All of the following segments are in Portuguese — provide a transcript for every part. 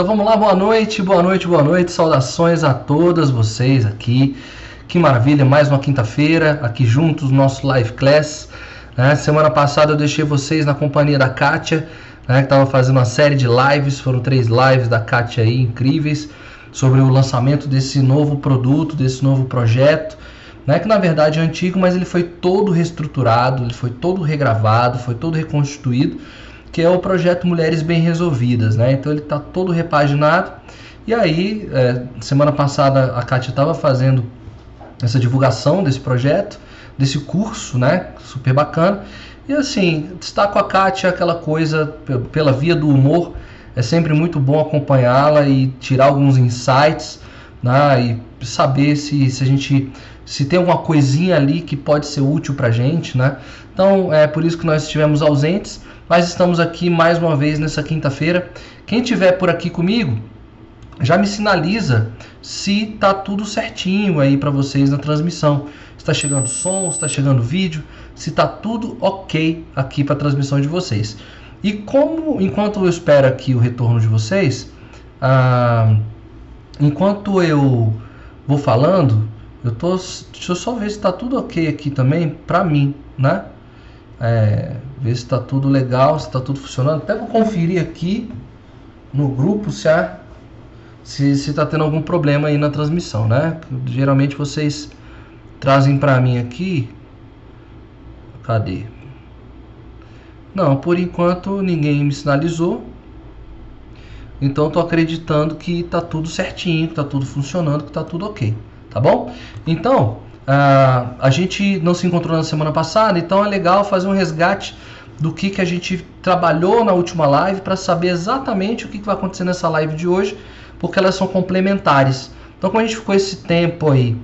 Então vamos lá, boa noite, boa noite, boa noite. Saudações a todas vocês aqui. Que maravilha, mais uma quinta-feira aqui juntos, nosso live class. Né? Semana passada eu deixei vocês na companhia da Kátia, né, que estava fazendo uma série de lives, foram três lives da Kátia aí incríveis sobre o lançamento desse novo produto, desse novo projeto, né, que na verdade é antigo, mas ele foi todo reestruturado, ele foi todo regravado, foi todo reconstituído, que é o projeto Mulheres Bem Resolvidas, né? Então ele está todo repaginado. E aí, é, semana passada a Kátia estava fazendo essa divulgação desse projeto, desse curso, né? Super bacana. E assim, destaco a Kátia aquela coisa pela via do humor. É sempre muito bom acompanhá-la e tirar alguns insights, né? E saber se, se a gente se tem alguma coisinha ali que pode ser útil para gente, né? Então é por isso que nós estivemos ausentes, mas estamos aqui mais uma vez nessa quinta-feira. Quem tiver por aqui comigo, já me sinaliza se tá tudo certinho aí para vocês na transmissão. Está chegando som, está chegando vídeo, se tá tudo ok aqui para a transmissão de vocês. E como, enquanto eu espero aqui o retorno de vocês, ah, enquanto eu vou falando, eu tô, deixa eu só ver se está tudo ok aqui também para mim, né? É, ver se está tudo legal, se está tudo funcionando. Até vou conferir aqui no grupo se há se está tendo algum problema aí na transmissão, né? Geralmente vocês trazem para mim aqui. Cadê? Não, por enquanto ninguém me sinalizou. Então estou acreditando que está tudo certinho, que está tudo funcionando, que está tudo ok, tá bom? Então a, a gente não se encontrou na semana passada, então é legal fazer um resgate do que, que a gente trabalhou na última live para saber exatamente o que, que vai acontecer nessa live de hoje porque elas são complementares. Então, como a gente ficou esse tempo aí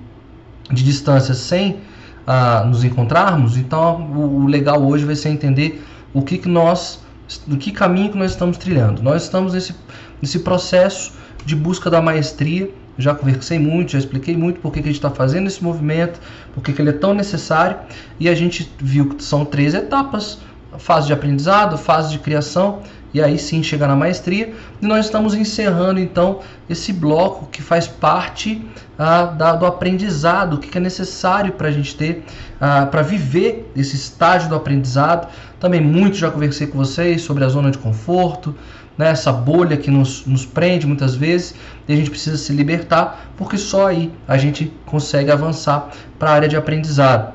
de distância sem ah, nos encontrarmos, então o, o, legal hoje vai ser entender o que, que nós, do que caminho que nós estamos trilhando. Nós estamos nesse, nesse processo de busca da maestria. Já conversei muito, já expliquei muito por que, a gente está fazendo esse movimento, por que, que ele é tão necessário. E a gente viu que são três etapas: fase de aprendizado, fase de criação e aí sim chegar na maestria. E nós estamos encerrando então esse bloco que faz parte ah, da, do aprendizado, o que, que é necessário para a gente ter, ah, para viver esse estágio do aprendizado. Também muito já conversei com vocês sobre a zona de conforto, né, essa bolha que nos, nos prende muitas vezes e a gente precisa se libertar, porque só aí a gente consegue avançar para a área de aprendizado.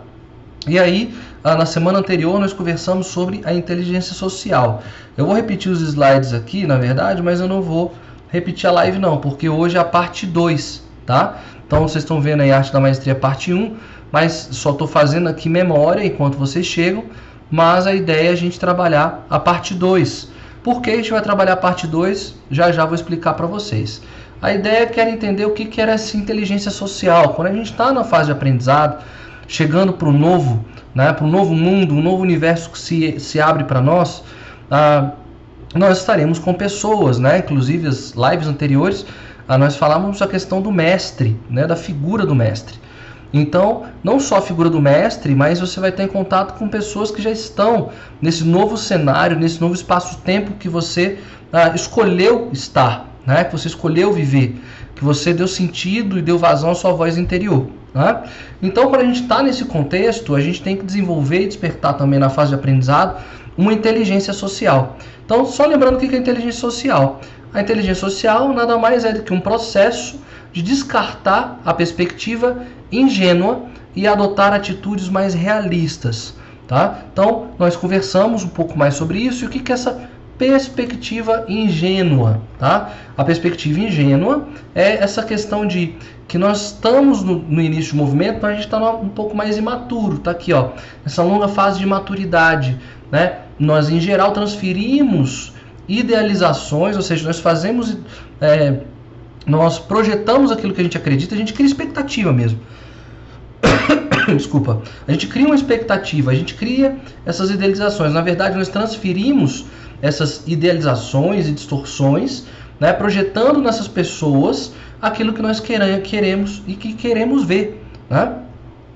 E aí, ah, na semana anterior, nós conversamos sobre a inteligência social. Eu vou repetir os slides aqui, na verdade, mas eu não vou repetir a live não, porque hoje é a parte 2, tá? Então vocês estão vendo aí a arte da maestria parte 1, mas só estou fazendo aqui memória enquanto vocês chegam, mas a ideia é a gente trabalhar a parte 2. Por que a gente vai trabalhar a parte 2? Já já vou explicar para vocês. A ideia é que era entender o que, que era essa inteligência social. Quando a gente está na fase de aprendizado, chegando para o novo, né, para um novo mundo, um novo universo que se, se abre para nós, ah, nós estaremos com pessoas, né? Inclusive as lives anteriores, ah, nós falávamos a questão do mestre, né? Da figura do mestre. Então, não só a figura do mestre, mas você vai ter em contato com pessoas que já estão nesse novo cenário, nesse novo espaço-tempo que você ah, escolheu estar, né? Que você escolheu viver, que você deu sentido e deu vazão à sua voz interior. Né? Então, quando a gente está nesse contexto, a gente tem que desenvolver e despertar também na fase de aprendizado uma inteligência social. Então, só lembrando o que é inteligência social. A inteligência social nada mais é do que um processo de descartar a perspectiva ingênua e adotar atitudes mais realistas. Tá? Então, nós conversamos um pouco mais sobre isso e o que é essa perspectiva ingênua. Tá? A perspectiva ingênua é essa questão de que nós estamos no, no início do movimento, mas a gente está um pouco mais imaturo. Tá aqui, ó, essa longa fase de maturidade. Né? Nós, em geral, transferimos idealizações, ou seja, nós fazemos, é, nós projetamos aquilo que a gente acredita, a gente cria expectativa mesmo. Desculpa. A gente cria uma expectativa, a gente cria essas idealizações. Na verdade, nós transferimos essas idealizações e distorções, né, projetando nessas pessoas aquilo que nós queremos e que queremos ver. Né?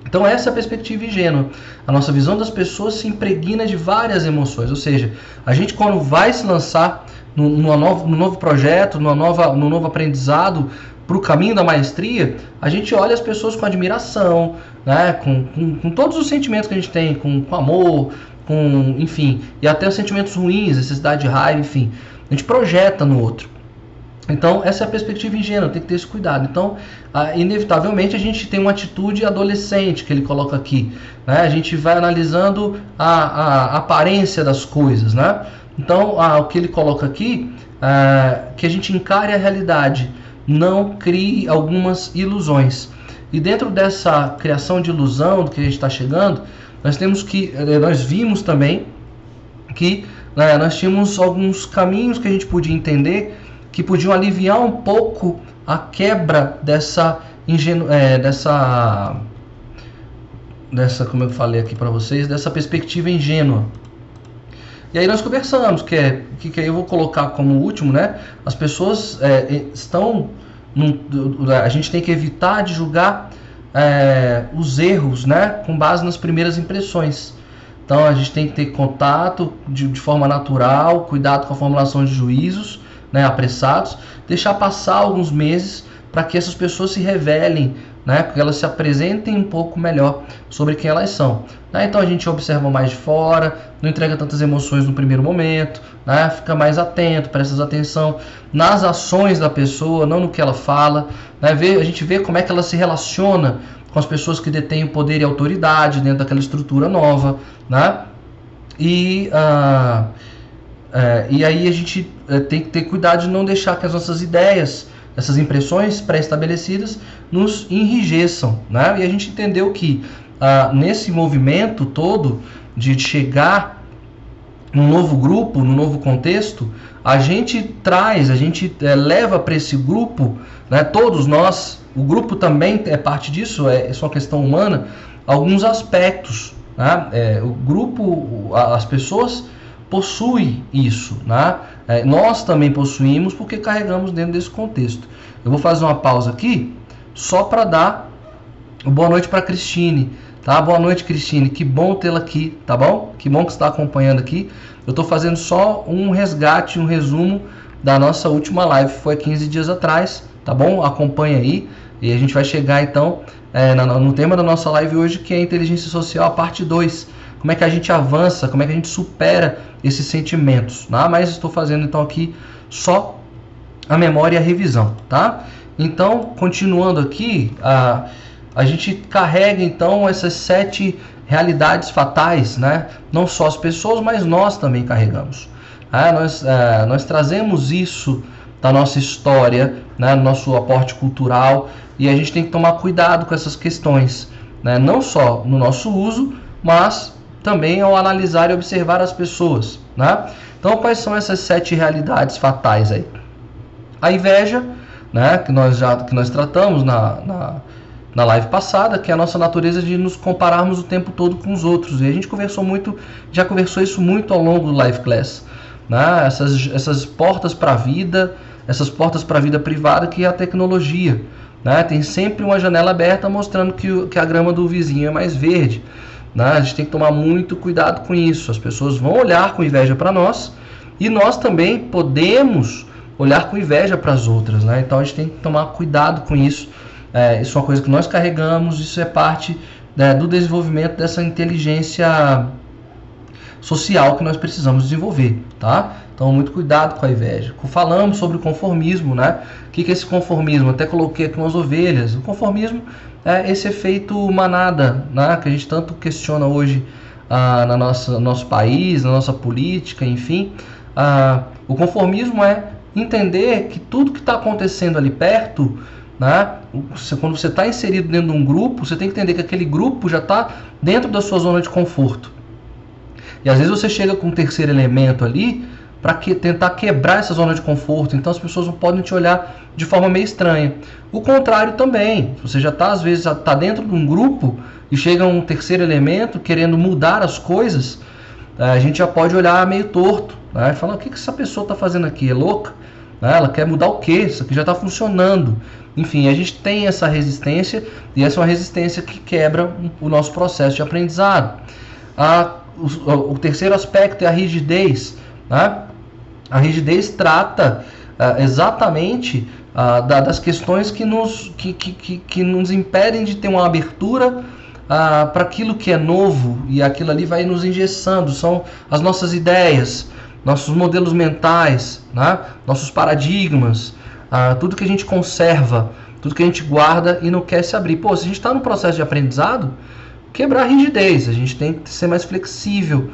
Então essa é a perspectiva ingênua. A nossa visão das pessoas se impregna de várias emoções, ou seja, a gente quando vai se lançar numa novo, num novo projeto, numa nova, num novo aprendizado para o caminho da maestria, a gente olha as pessoas com admiração, né? com, com, com todos os sentimentos que a gente tem, com, com amor, com, enfim, e até os sentimentos ruins, necessidade de raiva, enfim. A gente projeta no outro. Então, essa é a perspectiva ingênua, tem que ter esse cuidado. Então, inevitavelmente, a gente tem uma atitude adolescente que ele coloca aqui. Né? A gente vai analisando a, a aparência das coisas. Né? Então, o que ele coloca aqui é que a gente encare a realidade, não crie algumas ilusões. E dentro dessa criação de ilusão que a gente está chegando, nós temos que, eh, nós vimos também que né, nós tínhamos alguns caminhos que a gente podia entender que podiam aliviar um pouco a quebra dessa ingenu é, dessa dessa como eu falei aqui para vocês dessa perspectiva ingênua e aí nós conversamos que é que, que eu vou colocar como último né? As pessoas é, estão num, a gente tem que evitar de julgar é, os erros né? Com base nas primeiras impressões. Então a gente tem que ter contato de, de forma natural cuidado com a formulação de juízos né, apressados, deixar passar alguns meses para que essas pessoas se revelem, né, que elas se apresentem um pouco melhor sobre quem elas são. Né? Então a gente observa mais de fora, não entrega tantas emoções no primeiro momento, né? fica mais atento, presta atenção nas ações da pessoa, não no que ela fala. Né? Vê, a gente vê como é que ela se relaciona com as pessoas que detêm o poder e autoridade dentro daquela estrutura nova. Né? E. Uh, é, e aí a gente é, tem que ter cuidado de não deixar que as nossas ideias, essas impressões pré-estabelecidas, nos enrijeçam. Né? E a gente entendeu que ah, nesse movimento todo de chegar num novo grupo, num novo contexto, a gente traz, a gente é, leva para esse grupo, né, todos nós, o grupo também é parte disso, é, é uma questão humana, alguns aspectos. Né? É, o grupo, as pessoas possui isso, né? É, nós também possuímos porque carregamos dentro desse contexto. Eu vou fazer uma pausa aqui só para dar boa noite para Cristine, tá? Boa noite, Cristine. Que bom tê-la aqui, tá bom? Que bom que está acompanhando aqui. Eu estou fazendo só um resgate, um resumo da nossa última live, foi 15 dias atrás, tá bom? Acompanha aí e a gente vai chegar então é, no tema da nossa live hoje que é inteligência social, a parte 2 como é que a gente avança, como é que a gente supera esses sentimentos, tá? Mas estou fazendo então aqui só a memória e a revisão, tá? Então, continuando aqui, a, a gente carrega então essas sete realidades fatais, né? Não só as pessoas, mas nós também carregamos. Ah, nós, é, nós trazemos isso da nossa história, né? nosso aporte cultural, e a gente tem que tomar cuidado com essas questões, né? não só no nosso uso, mas também ao analisar e observar as pessoas. Né? Então, quais são essas sete realidades fatais aí? A inveja, né, que nós já que nós tratamos na, na, na live passada, que é a nossa natureza de nos compararmos o tempo todo com os outros. E a gente conversou muito, já conversou isso muito ao longo do live class. Né? Essas, essas portas para a vida, essas portas para a vida privada que é a tecnologia. Né? Tem sempre uma janela aberta mostrando que, que a grama do vizinho é mais verde. Né? A gente tem que tomar muito cuidado com isso. As pessoas vão olhar com inveja para nós e nós também podemos olhar com inveja para as outras. Né? Então a gente tem que tomar cuidado com isso. É, isso é uma coisa que nós carregamos, isso é parte né, do desenvolvimento dessa inteligência social que nós precisamos desenvolver, tá? Então, muito cuidado com a inveja. Falamos sobre o conformismo, né? O que é esse conformismo? Até coloquei aqui umas ovelhas. O conformismo é esse efeito manada, né, que a gente tanto questiona hoje ah, na nossa nosso país, na nossa política, enfim. Ah, o conformismo é entender que tudo que está acontecendo ali perto, né, você, quando você está inserido dentro de um grupo, você tem que entender que aquele grupo já está dentro da sua zona de conforto. E às vezes você chega com um terceiro elemento ali para que, tentar quebrar essa zona de conforto. Então as pessoas não podem te olhar de forma meio estranha. O contrário também. Você já está às vezes está dentro de um grupo e chega um terceiro elemento querendo mudar as coisas, eh, a gente já pode olhar meio torto, né? Falar o que, que essa pessoa está fazendo aqui? É louca? Né? Ela quer mudar o quê? Isso aqui já está funcionando. Enfim, a gente tem essa resistência e essa é uma resistência que quebra o nosso processo de aprendizado. A, o, o terceiro aspecto é a rigidez. Né? A rigidez trata uh, exatamente uh, da, das questões que nos, que, que, que, que, nos impedem de ter uma abertura uh, para aquilo que é novo e aquilo ali vai nos engessando. São as nossas ideias, nossos modelos mentais, né? nossos paradigmas, tudo que a gente conserva, tudo que a gente guarda e não quer se abrir. Pô, se a gente está no processo de aprendizado, quebrar a rigidez, a gente tem que ser mais flexível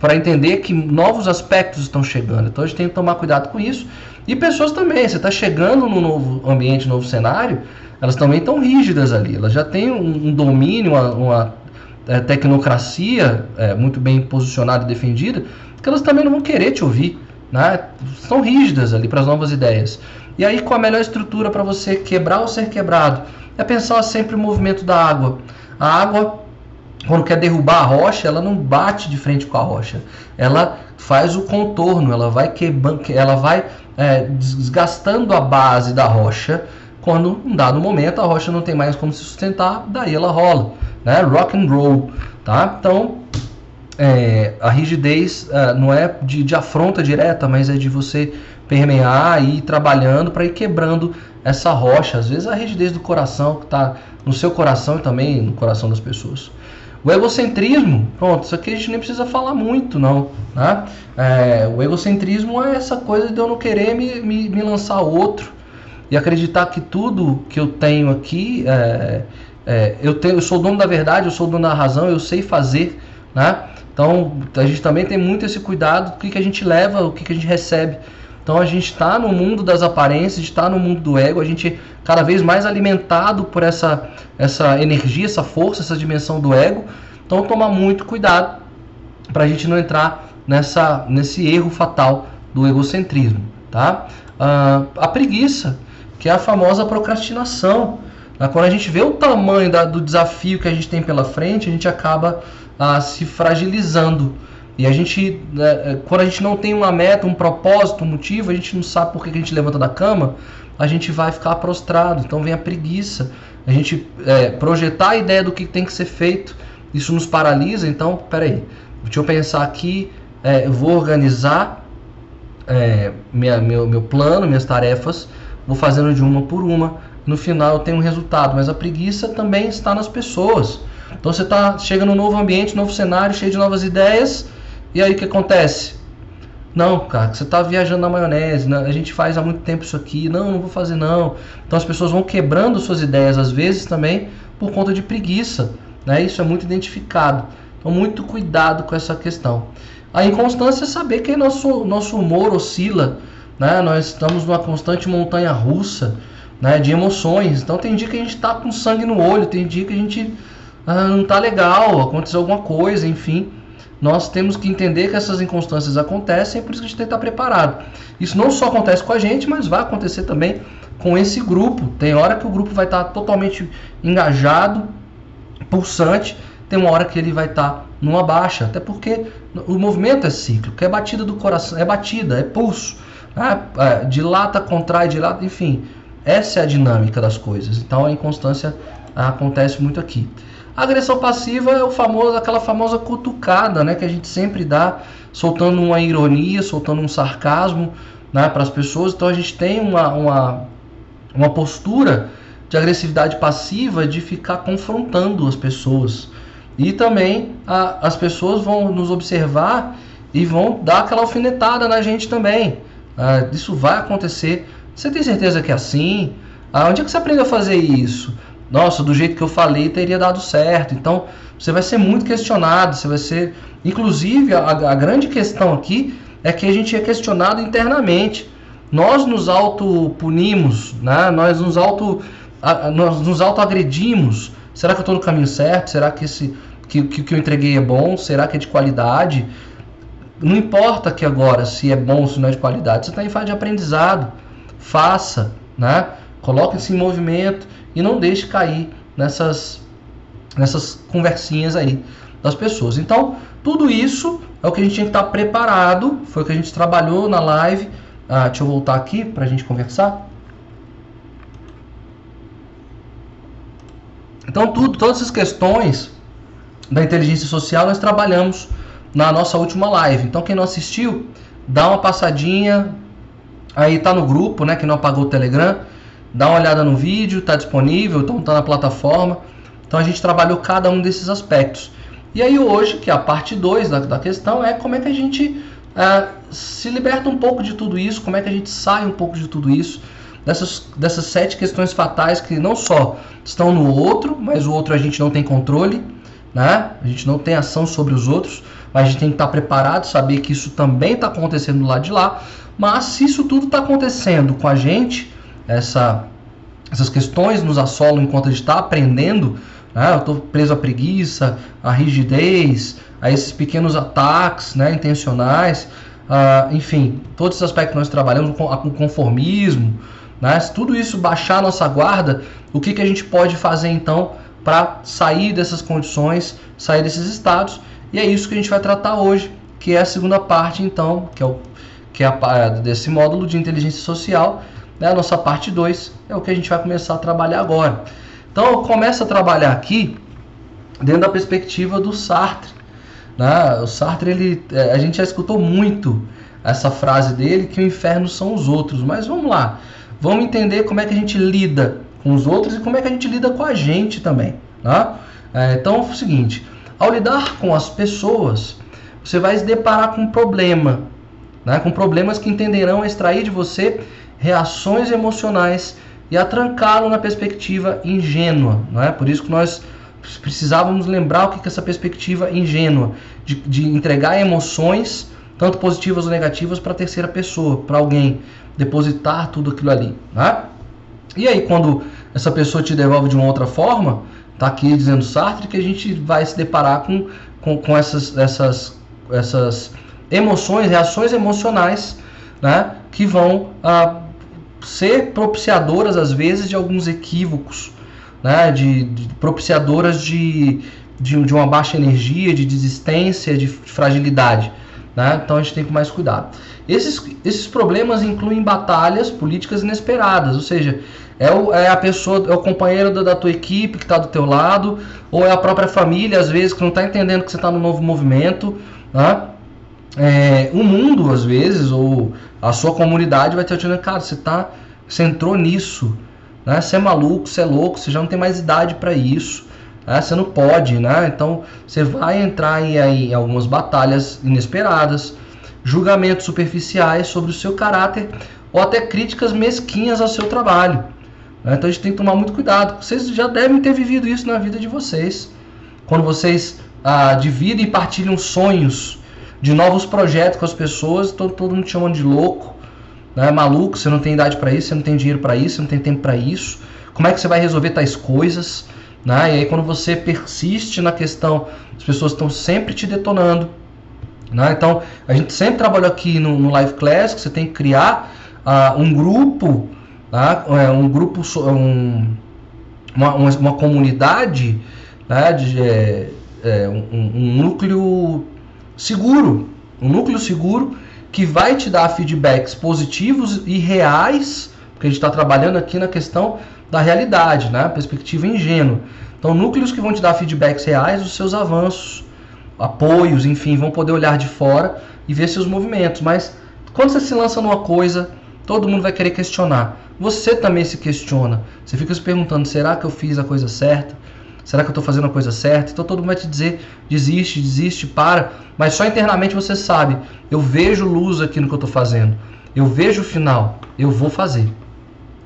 para entender que novos aspectos estão chegando. Então a gente tem que tomar cuidado com isso. E pessoas também, você está chegando no novo ambiente, novo cenário, elas também estão rígidas ali. Elas já têm um, um domínio, uma, uma é, tecnocracia é, muito bem posicionada e defendida, que elas também não vão querer te ouvir. Né? São rígidas ali para as novas ideias. E aí, qual a melhor estrutura para você quebrar ou ser quebrado? É pensar sempre o movimento da água. A água quando quer derrubar a rocha, ela não bate de frente com a rocha. Ela faz o contorno, ela vai quebrando, ela vai é, desgastando a base da rocha. Quando, em dado momento, a rocha não tem mais como se sustentar, daí ela rola, né? Rock and roll, tá? Então, é, a rigidez é, não é de, de afronta direta, mas é de você permear e ir trabalhando para ir quebrando essa rocha. Às vezes a rigidez do coração que está no seu coração e também no coração das pessoas. O egocentrismo, pronto, isso aqui a gente nem precisa falar muito, não. Né? É, o egocentrismo é essa coisa de eu não querer me, me, me lançar outro e acreditar que tudo que eu tenho aqui, é, é, eu, tenho, eu sou dono da verdade, eu sou dono da razão, eu sei fazer. Né? Então a gente também tem muito esse cuidado do que, que a gente leva, o que, que a gente recebe. Então a gente está no mundo das aparências, está no mundo do ego, a gente cada vez mais alimentado por essa, essa energia, essa força, essa dimensão do ego. Então tomar muito cuidado para a gente não entrar nessa, nesse erro fatal do egocentrismo. Tá? Uh, a preguiça, que é a famosa procrastinação. Né? Quando a gente vê o tamanho da, do desafio que a gente tem pela frente, a gente acaba uh, se fragilizando. E a gente, né, é, quando a gente não tem uma meta, um propósito, um motivo, a gente não sabe por que a gente levanta da cama, a gente vai ficar prostrado. Então vem a preguiça. A gente é, projetar a ideia do que tem que ser feito, isso nos paralisa. Então, peraí, deixa eu pensar aqui, é, eu vou organizar é, minha, meu, meu plano, minhas tarefas, vou fazendo de uma por uma. No final eu tenho um resultado, mas a preguiça também está nas pessoas. Então você tá, chega num novo ambiente, novo cenário, cheio de novas ideias, e aí o que acontece? Não, cara, você está viajando na maionese, né? a gente faz há muito tempo isso aqui, não, não vou fazer não. Então as pessoas vão quebrando suas ideias às vezes também por conta de preguiça, né? Isso é muito identificado. Então muito cuidado com essa questão. A inconstância é saber que nosso nosso humor oscila, né? Nós estamos numa constante montanha russa, né? De emoções. Então tem dia que a gente está com sangue no olho, tem dia que a gente ah, não está legal, aconteceu alguma coisa, enfim nós temos que entender que essas inconstâncias acontecem, é por isso que a gente tem que estar preparado. Isso não só acontece com a gente, mas vai acontecer também com esse grupo. Tem hora que o grupo vai estar totalmente engajado, pulsante, tem uma hora que ele vai estar numa baixa, até porque o movimento é cíclico, é batida do coração, é batida, é pulso, né? é, dilata, contrai, dilata, enfim, essa é a dinâmica das coisas. Então a inconstância acontece muito aqui. A agressão passiva é o famoso, aquela famosa cutucada, né, que a gente sempre dá, soltando uma ironia, soltando um sarcasmo, né, para as pessoas. Então a gente tem uma, uma, uma postura de agressividade passiva de ficar confrontando as pessoas. E também a, as pessoas vão nos observar e vão dar aquela alfinetada na gente também. Ah, isso vai acontecer. Você tem certeza que é assim? Ah, onde é que você aprendeu a fazer isso? Nossa, do jeito que eu falei teria dado certo. Então, você vai ser muito questionado, você vai ser. Inclusive, a, a grande questão aqui é que a gente é questionado internamente. Nós nos autopunimos, né? nós nos auto nós nos autoagredimos. Será que eu estou no caminho certo? Será que esse que, que, que eu entreguei é bom? Será que é de qualidade? Não importa que agora se é bom ou se não é de qualidade, você está em fase de aprendizado. Faça, né? Coloque-se em movimento e não deixe cair nessas, nessas conversinhas aí das pessoas. Então, tudo isso é o que a gente tinha que estar preparado, foi o que a gente trabalhou na live. Ah, deixa eu voltar aqui para a gente conversar. Então, tudo, todas essas questões da inteligência social nós trabalhamos na nossa última live. Então, quem não assistiu, dá uma passadinha, aí tá no grupo, né, que não apagou o Telegram, dá uma olhada no vídeo, tá disponível, então tá na plataforma. Então a gente trabalhou cada um desses aspectos. E aí hoje, que é a parte 2 da, da questão, é como é que a gente é, se liberta um pouco de tudo isso, como é que a gente sai um pouco de tudo isso, dessas, dessas sete questões fatais que não só estão no outro, mas o outro a gente não tem controle, né? a gente não tem ação sobre os outros, mas a gente tem que estar preparado, saber que isso também está acontecendo do lado de lá. Mas se isso tudo está acontecendo com a gente, essa, essas questões nos assolam enquanto a gente está aprendendo, né? eu estou preso à preguiça, à rigidez, a esses pequenos ataques né, intencionais, uh, enfim, todos esses aspectos que nós trabalhamos com, com conformismo, né? Se tudo isso baixar a nossa guarda, o que, que a gente pode fazer então para sair dessas condições, sair desses estados? E é isso que a gente vai tratar hoje, que é a segunda parte então, que é, o, que é a, desse módulo de inteligência social, né? a nossa parte 2, é o que a gente vai começar a trabalhar agora. Então eu começo a trabalhar aqui dentro da perspectiva do Sartre. Né? O Sartre, ele, é, a gente já escutou muito essa frase dele, que o inferno são os outros. Mas vamos lá, vamos entender como é que a gente lida com os outros e como é que a gente lida com a gente também. Tá? É, então é o seguinte, ao lidar com as pessoas, você vai se deparar com um problema, né? com problemas que entenderão extrair de você reações emocionais e atrancá-lo na perspectiva ingênua. Não é? Por isso que nós precisávamos lembrar o que é essa perspectiva ingênua de, de entregar emoções, tanto positivas ou negativas, para a terceira pessoa, para alguém, depositar tudo aquilo ali. Né? E aí, quando essa pessoa te devolve de uma outra forma, tá aqui dizendo Sartre que a gente vai se deparar com, com, com essas, essas, essas emoções, reações emocionais, né, que vão ah, ser propiciadoras, às vezes, de alguns equívocos né, de, de propiciadoras de, de, de, uma baixa energia, de desistência, de fragilidade. Né? Então a gente tem que mais cuidado. Esses, esses problemas incluem batalhas políticas inesperadas, ou seja, é, o, é a pessoa, é o companheiro da, da tua equipe que está do teu lado, ou é a própria família, às vezes, que não está entendendo que você está no novo movimento. Né? É, o mundo, às vezes, ou a sua comunidade vai te dizendo, cara, você, tá, você entrou nisso, né? Você é maluco, você é louco, você já não tem mais idade para isso. Né? Você não pode, né? Então você vai entrar em, em algumas batalhas inesperadas, julgamentos superficiais sobre o seu caráter ou até críticas mesquinhas ao seu trabalho. Né? Então a gente tem que tomar muito cuidado. Vocês já devem ter vivido isso na vida de vocês. Quando vocês ah, dividem e partilham sonhos de novos projetos com as pessoas, todo, todo mundo chamando de louco né? maluco, você não tem idade para isso, você não tem dinheiro para isso, você não tem tempo para isso. Como é que você vai resolver tais coisas? Né? E aí quando você persiste na questão, as pessoas estão sempre te detonando. Né? Então a gente sempre trabalhou aqui no, no Live Class que você tem que criar uh, um grupo? É, um grupo, um, uma, uma, comunidade, né? De, é, é, um, um núcleo seguro, um núcleo seguro que vai te dar feedbacks positivos e reais, porque a gente está trabalhando aqui na questão da realidade, né? perspectiva ingênua. Então, núcleos que vão te dar feedbacks reais dos seus avanços, apoios, enfim, vão poder olhar de fora e ver seus movimentos. Mas quando você se lança numa coisa, todo mundo vai querer questionar. Você também se questiona. Você fica se perguntando: será que eu fiz a coisa certa? Será que eu estou fazendo a coisa certa? Então todo mundo vai te dizer: desiste, desiste, para. Mas só internamente você sabe: eu vejo luz aqui no que eu estou fazendo. Eu vejo o final. Eu vou fazer.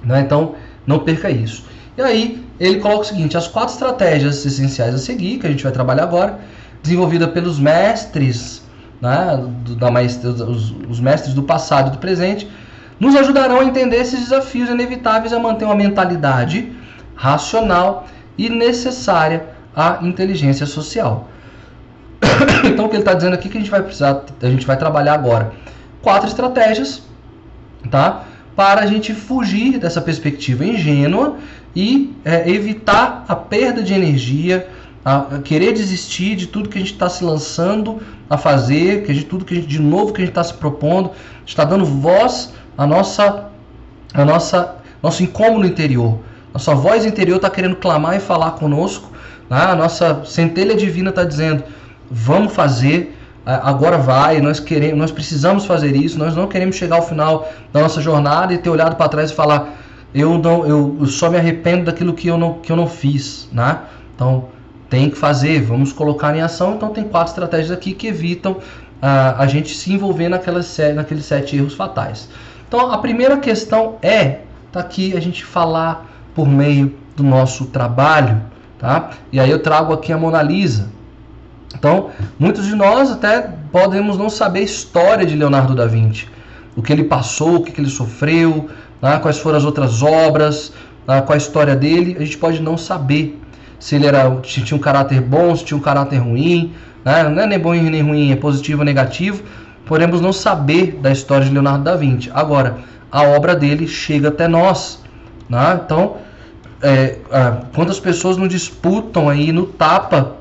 Né? Então não perca isso. E aí ele coloca o seguinte: as quatro estratégias essenciais a seguir, que a gente vai trabalhar agora, desenvolvida pelos mestres, né, da maestria, os, os mestres do passado e do presente, nos ajudarão a entender esses desafios inevitáveis a manter uma mentalidade racional e necessária à inteligência social. então o que ele está dizendo aqui que a gente vai precisar, a gente vai trabalhar agora quatro estratégias, tá? Para a gente fugir dessa perspectiva ingênua e é, evitar a perda de energia, a, a, querer desistir de tudo que a gente está se lançando a fazer, que a gente, tudo que gente, de novo que a gente está se propondo, está dando voz à nossa, à nossa, nosso incômodo interior, nossa voz interior está querendo clamar e falar conosco. Né? A nossa centelha divina está dizendo: vamos fazer, agora vai, nós queremos, nós precisamos fazer isso, nós não queremos chegar ao final da nossa jornada e ter olhado para trás e falar eu não eu, só me arrependo daquilo que eu não que eu não fiz, né? Então tem que fazer, vamos colocar em ação. Então tem quatro estratégias aqui que evitam a gente se envolver naquelas, naqueles sete erros fatais. Então a primeira questão é tá aqui a gente falar por meio do nosso trabalho, tá? E aí eu trago aqui a Mona Lisa. Então, muitos de nós até podemos não saber a história de Leonardo da Vinci, o que ele passou, o que, ele sofreu, né? quais foram as outras obras, né? qual a história dele, a gente pode não saber se ele era, se tinha um caráter bom, se tinha um caráter ruim, né? não é nem bom nem ruim, é positivo ou negativo, podemos não saber da história de Leonardo da Vinci. Agora, a obra dele chega até nós. Né? Então, é, é, quantas pessoas não disputam aí no tapa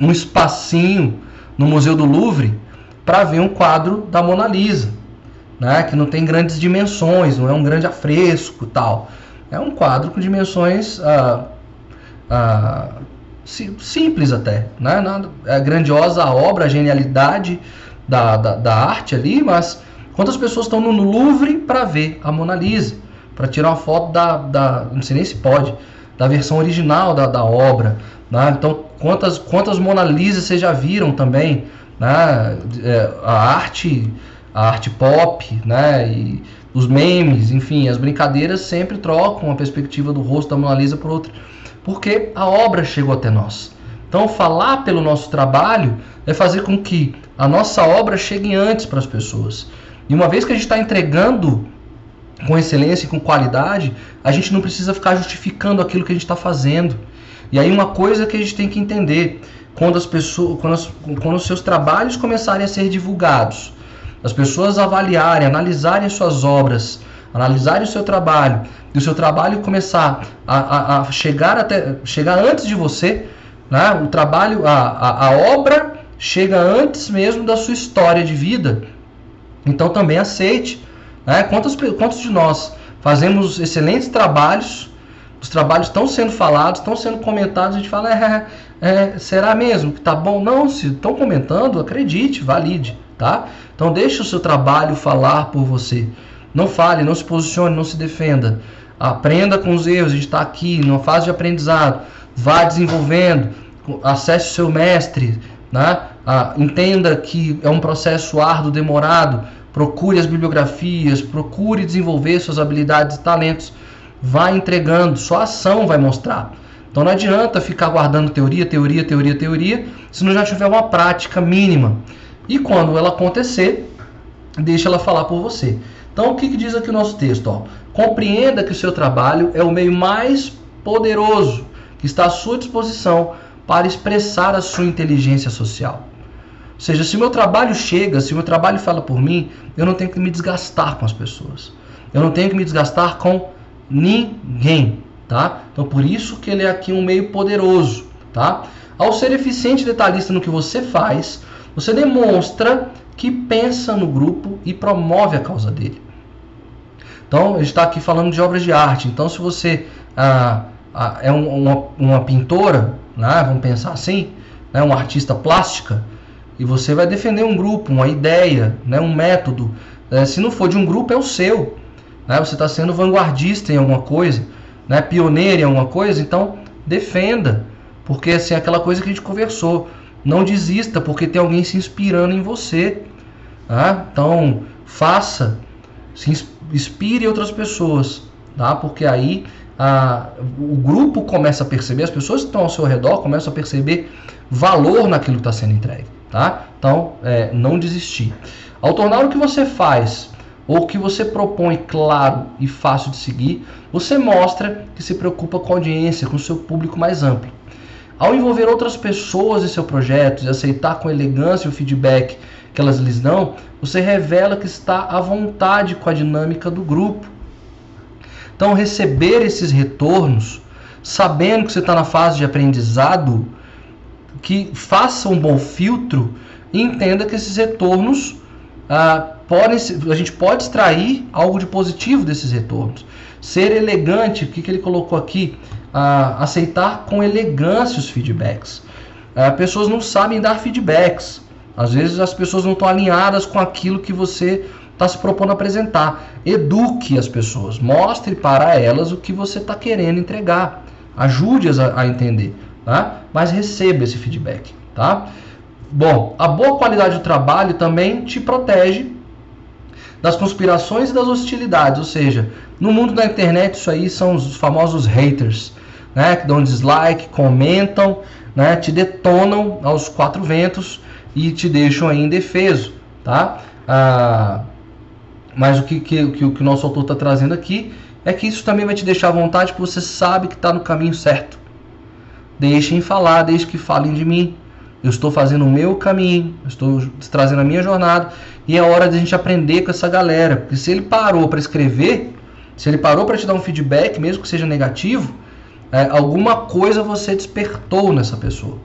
um espacinho no Museu do Louvre para ver um quadro da Mona Lisa, né? que não tem grandes dimensões, não é um grande afresco tal. É um quadro com dimensões ah, ah, simples até, né? Nada, é grandiosa a obra, a genialidade da, da, da arte ali, mas quantas pessoas estão no Louvre para ver a Mona Lisa, para tirar uma foto da, da, não sei nem se pode, da versão original da, da obra, né? Então quantas quantas Mona Lisa vocês já viram também, né? É, a arte a arte pop, né? E os memes, enfim, as brincadeiras sempre trocam a perspectiva do rosto da Mona Lisa por outra porque a obra chegou até nós. Então, falar pelo nosso trabalho é fazer com que a nossa obra chegue antes para as pessoas. E uma vez que a gente está entregando com excelência e com qualidade, a gente não precisa ficar justificando aquilo que a gente está fazendo. E aí uma coisa que a gente tem que entender, quando as pessoas, quando, as, quando os seus trabalhos começarem a ser divulgados, as pessoas avaliarem, analisarem suas obras, analisarem o seu trabalho e o seu trabalho começar a, a, a chegar até chegar antes de você, né? o trabalho, a, a, a obra chega antes mesmo da sua história de vida. Então também aceite. Né? Quantos, quantos de nós fazemos excelentes trabalhos, os trabalhos estão sendo falados, estão sendo comentados, a gente fala, é, é, será mesmo que tá bom? Não, se estão comentando, acredite, valide, tá? Então deixe o seu trabalho falar por você. Não fale, não se posicione, não se defenda. Aprenda com os erros, a gente está aqui numa fase de aprendizado. Vá desenvolvendo, acesse o seu mestre, né? Ah, entenda que é um processo árduo, demorado. Procure as bibliografias, procure desenvolver suas habilidades e talentos. Vá entregando, só ação vai mostrar. Então não adianta ficar guardando teoria, teoria, teoria, teoria, se não já tiver uma prática mínima. E quando ela acontecer, deixa ela falar por você. Então, o que, que diz aqui o nosso texto? Ó? Compreenda que o seu trabalho é o meio mais poderoso que está à sua disposição para expressar a sua inteligência social. Ou seja, se meu trabalho chega, se meu trabalho fala por mim, eu não tenho que me desgastar com as pessoas. Eu não tenho que me desgastar com ninguém, tá? Então por isso que ele é aqui um meio poderoso, tá? Ao ser eficiente e detalhista no que você faz, você demonstra que pensa no grupo e promove a causa dele. Então, a gente está aqui falando de obras de arte. Então, se você ah, ah, é um, uma, uma, pintora, né, vamos pensar assim, né, uma artista plástica, e você vai defender um grupo, uma ideia, né, um método. É, se não for de um grupo, é o seu. Né, você está sendo vanguardista em alguma coisa, né, pioneiro em alguma coisa, então defenda. Porque assim, é aquela coisa que a gente conversou. Não desista, porque tem alguém se inspirando em você. Tá? Então, faça, se inspire outras pessoas, tá? Porque aí a, o grupo começa a perceber, as pessoas que estão ao seu redor começam a perceber valor naquilo que está sendo entregue, tá? Então, é, não desistir. Ao tornar o que você faz ou o que você propõe claro e fácil de seguir, você mostra que se preocupa com a audiência, com o seu público mais amplo. Ao envolver outras pessoas em seu projeto e aceitar com elegância o feedback que elas lhes dão, você revela que está à vontade com a dinâmica do grupo. Então, receber esses retornos, sabendo que você está na fase de aprendizado, que faça um bom filtro e entenda que esses retornos ah, podem, a gente pode extrair algo de positivo desses retornos. Ser elegante, o que, que ele colocou aqui? Ah, aceitar com elegância os feedbacks. Ah, pessoas não sabem dar feedbacks. Às vezes as pessoas não estão alinhadas com aquilo que você está se propondo apresentar. Eduque as pessoas, mostre para elas o que você está querendo entregar, ajude-as a, a, entender, tá? mas receba esse feedback. Tá? Bom, a boa qualidade do trabalho também te protege das conspirações e das hostilidades, ou seja, no mundo da internet isso aí são os famosos haters, né, que dão dislike, comentam, né, te detonam aos quatro ventos e te deixam aí indefeso, tá? Ah, mas o que, que, que, que o nosso autor está trazendo aqui é que isso também vai te deixar à vontade, porque você sabe que está no caminho certo. Deixem falar, deixe que falem de mim. Eu estou fazendo o meu caminho, estou trazendo a minha jornada e é hora de a gente aprender com essa galera. Porque se ele parou para escrever, se ele parou para te dar um feedback, mesmo que seja negativo, é, alguma coisa você despertou nessa pessoa.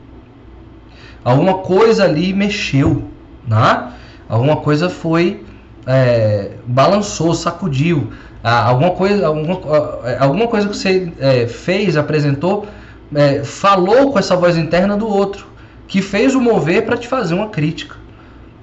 Alguma coisa ali mexeu, né? Alguma coisa foi é, balançou, sacudiu. Ah, alguma coisa, alguma, é, alguma coisa que você é, fez, apresentou, é, falou com essa voz interna do outro que fez o mover para te fazer uma crítica.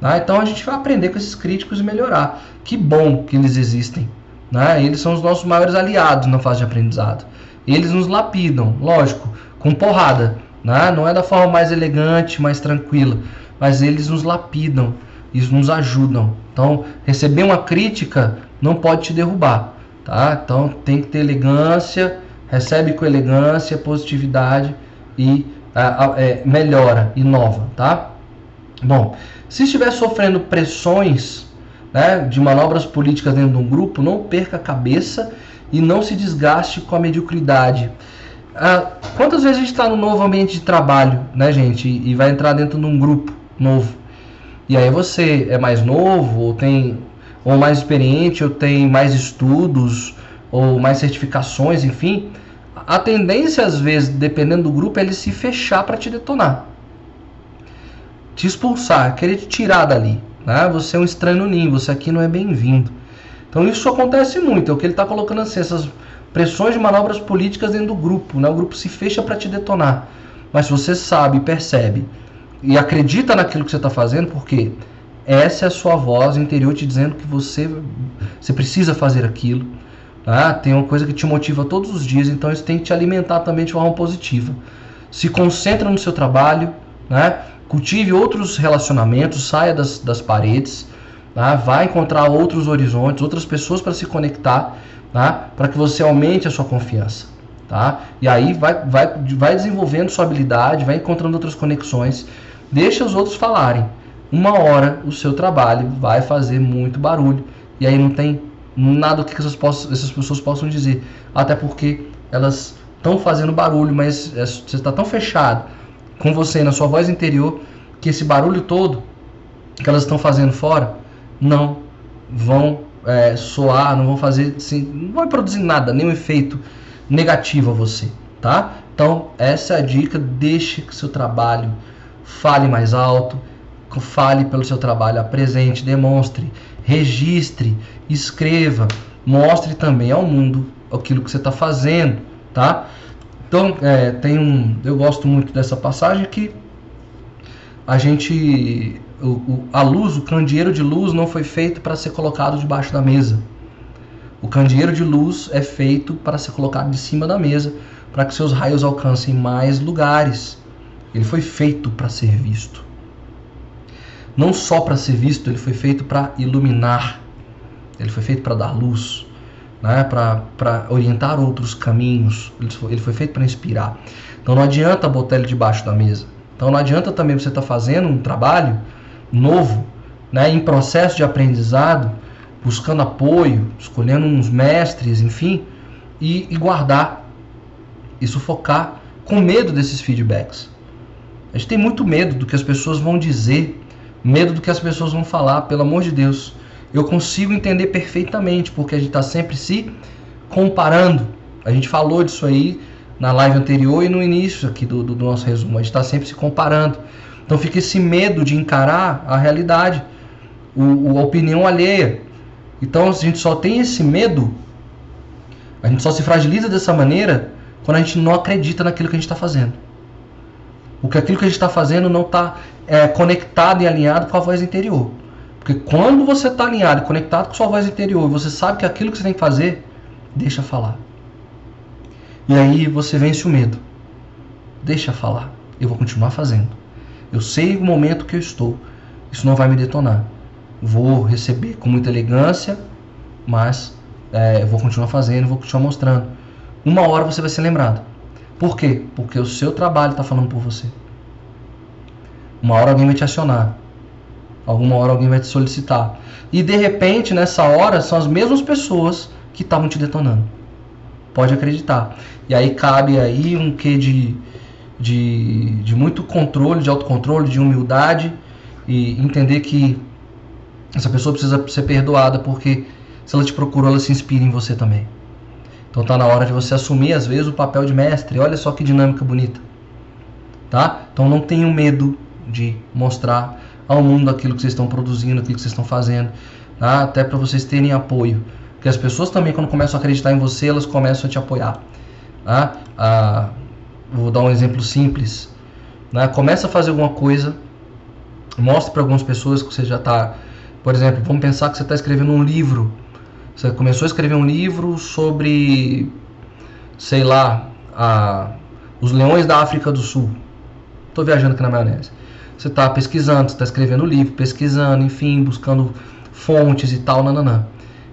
Né? Então a gente vai aprender com esses críticos e melhorar. Que bom que eles existem. Né? Eles são os nossos maiores aliados na fase de aprendizado. Eles nos lapidam, lógico, com porrada. Né? Não é da forma mais elegante, mais tranquila, mas eles nos lapidam, eles nos ajudam. Então, receber uma crítica não pode te derrubar. Tá? Então tem que ter elegância, recebe com elegância, positividade e é, melhora, inova, tá? Bom, se estiver sofrendo pressões né, de manobras políticas dentro de um grupo, não perca a cabeça e não se desgaste com a mediocridade. Ah, quantas vezes a gente está no novo ambiente de trabalho, né, gente, e vai entrar dentro de um grupo novo? E aí você é mais novo, ou tem ou mais experiente, ou tem mais estudos, ou mais certificações, enfim a tendência, às vezes, dependendo do grupo, é ele se fechar para te detonar. Te expulsar, querer te tirar dali. Né? Você é um estranho no ninho, você aqui não é bem-vindo. Então isso acontece muito, é o que ele está colocando assim, essas pressões de manobras políticas dentro do grupo. Né? O grupo se fecha para te detonar. Mas se você sabe, percebe e acredita naquilo que você está fazendo, porque essa é a sua voz interior te dizendo que você, você precisa fazer aquilo Tá? Tem uma coisa que te motiva todos os dias, então isso tem que te alimentar também de forma positiva. Se concentra no seu trabalho, né? cultive outros relacionamentos, saia das, das paredes, tá? vai encontrar outros horizontes, outras pessoas para se conectar, tá? para que você aumente a sua confiança. Tá? E aí vai, vai, vai desenvolvendo sua habilidade, vai encontrando outras conexões, deixa os outros falarem. Uma hora o seu trabalho vai fazer muito barulho e aí não tem nada que essas, possam, essas pessoas possam dizer. Até porque elas estão fazendo barulho, mas é, você está tão fechado com você na sua voz interior que esse barulho todo que elas estão fazendo fora não vão é, soar, não vão fazer, assim, não vai produzir nada, nenhum efeito negativo a você, tá? Então essa é a dica, deixe que seu trabalho fale mais alto, fale pelo seu trabalho, apresente, demonstre, registre, escreva, mostre também ao mundo aquilo que você está fazendo, tá? Então, é, tem um, eu gosto muito dessa passagem que a gente, o, o, a luz, o candeeiro de luz não foi feito para ser colocado debaixo da mesa. O candeeiro de luz é feito para ser colocado de cima da mesa, para que seus raios alcancem mais lugares. Ele foi feito para ser visto. Não só para ser visto, ele foi feito para iluminar ele foi feito para dar luz, né? para orientar outros caminhos. Ele foi feito para inspirar. Então não adianta botar ele debaixo da mesa. Então não adianta também você estar tá fazendo um trabalho novo, né? em processo de aprendizado, buscando apoio, escolhendo uns mestres, enfim, e, e guardar e sufocar com medo desses feedbacks. A gente tem muito medo do que as pessoas vão dizer, medo do que as pessoas vão falar, pelo amor de Deus eu consigo entender perfeitamente, porque a gente está sempre se comparando. A gente falou disso aí na live anterior e no início aqui do, do, do nosso resumo. A gente está sempre se comparando. Então fica esse medo de encarar a realidade, o, a opinião alheia. Então a gente só tem esse medo, a gente só se fragiliza dessa maneira quando a gente não acredita naquilo que a gente está fazendo. Porque aquilo que a gente está fazendo não está é, conectado e alinhado com a voz interior. Porque quando você está alinhado e conectado com sua voz interior, você sabe que aquilo que você tem que fazer, deixa falar. E aí você vence o medo. Deixa falar. Eu vou continuar fazendo. Eu sei o momento que eu estou. Isso não vai me detonar. Vou receber com muita elegância, mas é, eu vou continuar fazendo, vou continuar mostrando. Uma hora você vai ser lembrado. Por quê? Porque o seu trabalho está falando por você. Uma hora alguém vai te acionar. Alguma hora alguém vai te solicitar. E de repente, nessa hora, são as mesmas pessoas que estavam te detonando. Pode acreditar. E aí cabe aí um quê de, de, de muito controle, de autocontrole, de humildade e entender que essa pessoa precisa ser perdoada porque se ela te procurou, ela se inspira em você também. Então tá na hora de você assumir às vezes o papel de mestre. Olha só que dinâmica bonita. Tá? Então não tenham medo de mostrar ao mundo aquilo que vocês estão produzindo, aquilo que vocês estão fazendo, tá? até para vocês terem apoio. Porque as pessoas também, quando começam a acreditar em você, elas começam a te apoiar. Tá? Ah, vou dar um exemplo simples. Né? Começa a fazer alguma coisa, mostre para algumas pessoas que você já está. Por exemplo, vamos pensar que você está escrevendo um livro. Você começou a escrever um livro sobre, sei lá, a, os leões da África do Sul. Estou viajando aqui na maionese. Você está pesquisando, você está escrevendo livro, pesquisando, enfim, buscando fontes e tal, nananã.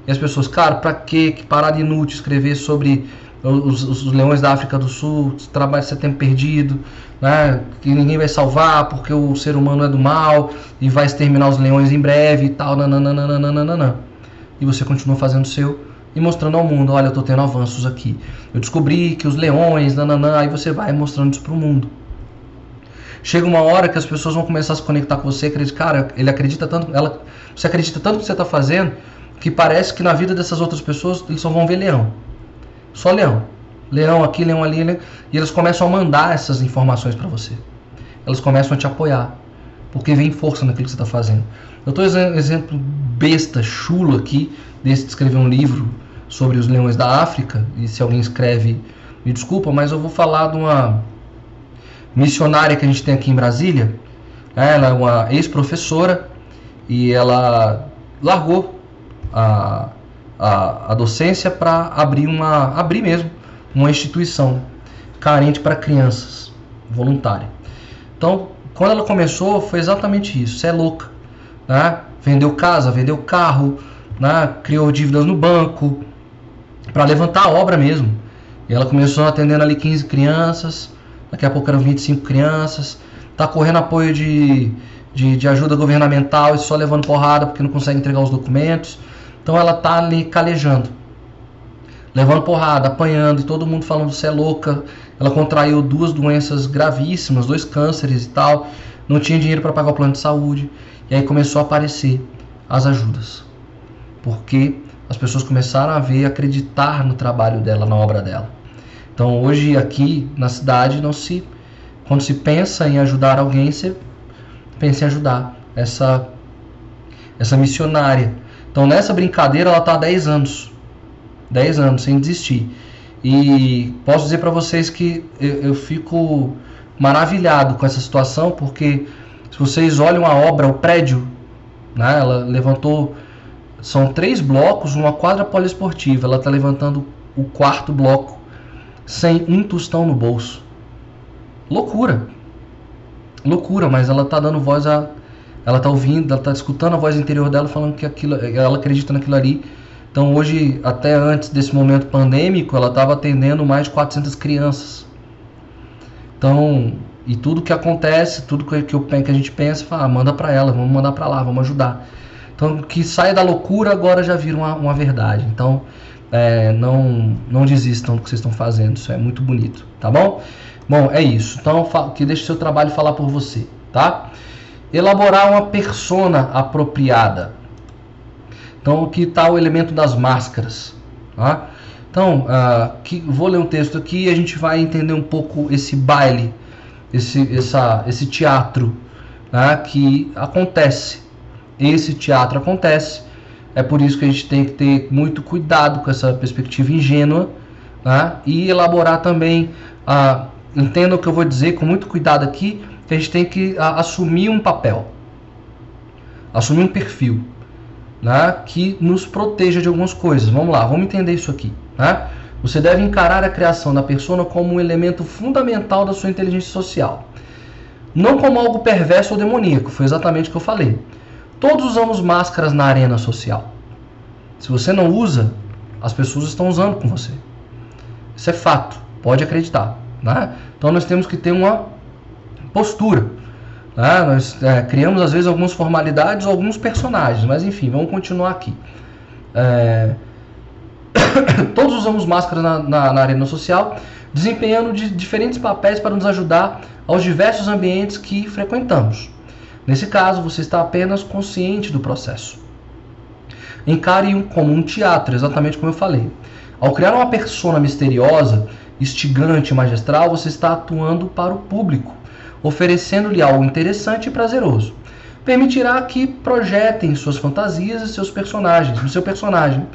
E as pessoas, cara, para que parada inútil escrever sobre os, os, leões da África do Sul, trabalho ser tempo perdido, né? que ninguém vai salvar porque o ser humano é do mal e vai exterminar os leões em breve e tal, nananana. E você continua fazendo o seu e mostrando ao mundo, olha, eu estou tendo avanços aqui. Eu descobri que os leões, nananã, aí você vai mostrando isso para o mundo. Chega uma hora que as pessoas vão começar a se conectar com você, acredita, cara, ele acredita tanto, ela, você acredita tanto que você está fazendo, que parece que na vida dessas outras pessoas eles só vão ver leão. Só leão. Leão aqui, leão ali, leão. e eles começam a mandar essas informações para você. Elas começam a te apoiar, porque vem força naquilo que você está fazendo. Eu estou exemplo besta, chulo aqui, desse de escrever um livro sobre os leões da África, e se alguém escreve, me desculpa, mas eu vou falar de uma missionária que a gente tem aqui em Brasília. Ela é uma ex-professora e ela largou a, a, a docência para abrir uma abrir mesmo uma instituição carente para crianças voluntária. Então, quando ela começou, foi exatamente isso. Você é louca, né? Vendeu casa, vendeu carro, né? criou dívidas no banco para levantar a obra mesmo. E ela começou atendendo ali 15 crianças, daqui a pouco eram 25 crianças, tá correndo apoio de, de, de ajuda governamental e só levando porrada porque não consegue entregar os documentos. Então ela tá ali calejando, levando porrada, apanhando e todo mundo falando você é louca. Ela contraiu duas doenças gravíssimas, dois cânceres e tal. Não tinha dinheiro para pagar o plano de saúde. E aí começou a aparecer as ajudas. Porque as pessoas começaram a ver, acreditar no trabalho dela, na obra dela. Então hoje aqui na cidade não se quando se pensa em ajudar alguém, você pensa em ajudar essa essa missionária. Então nessa brincadeira ela está há 10 anos. 10 anos sem desistir. E posso dizer para vocês que eu, eu, fico maravilhado com essa situação, porque se vocês olham a obra, o prédio, né, ela levantou. São três blocos, uma quadra poliesportiva. Ela está levantando o quarto bloco sem um tostão no bolso. Loucura. Loucura, mas ela tá dando voz a. Ela tá ouvindo, ela tá escutando a voz interior dela falando que aquilo, ela acredita naquilo ali. Então hoje, até antes desse momento pandêmico, ela estava atendendo mais de 400 crianças. Então, e tudo que acontece, tudo que, que, que a gente pensa, fala, ah, manda para ela, vamos mandar para lá, vamos ajudar. Então, que saia da loucura agora já vira uma, uma verdade. Então, é, não, não desistam do que vocês estão fazendo, isso é muito bonito, tá bom? Bom, é isso. Então, que deixe o seu trabalho falar por você, tá? Elaborar uma persona apropriada. Então, aqui está o elemento das máscaras, tá? Então, uh, que, vou ler um texto aqui e a gente vai entender um pouco esse baile, esse, essa, esse teatro né, que acontece. Esse teatro acontece é por isso que a gente tem que ter muito cuidado com essa perspectiva ingênua né? e elaborar também a, entenda o que eu vou dizer com muito cuidado aqui, que a gente tem que a, assumir um papel, assumir um perfil, né, que nos proteja de algumas coisas. Vamos lá, vamos entender isso aqui. Né? Você deve encarar a criação da persona como um elemento fundamental da sua inteligência social. Não como algo perverso ou demoníaco, foi exatamente o que eu falei. Todos usamos máscaras na arena social. Se você não usa, as pessoas estão usando com você. Isso é fato, pode acreditar. Né? Então nós temos que ter uma postura. Né? Nós é, criamos às vezes algumas formalidades ou alguns personagens, mas enfim, vamos continuar aqui. É... Todos usamos máscaras na, na, na arena social, desempenhando de diferentes papéis para nos ajudar aos diversos ambientes que frequentamos. Nesse caso, você está apenas consciente do processo. Encare-o como um teatro, exatamente como eu falei. Ao criar uma persona misteriosa, instigante e magistral, você está atuando para o público, oferecendo-lhe algo interessante e prazeroso. Permitirá que projetem suas fantasias e seus personagens, no seu personagem,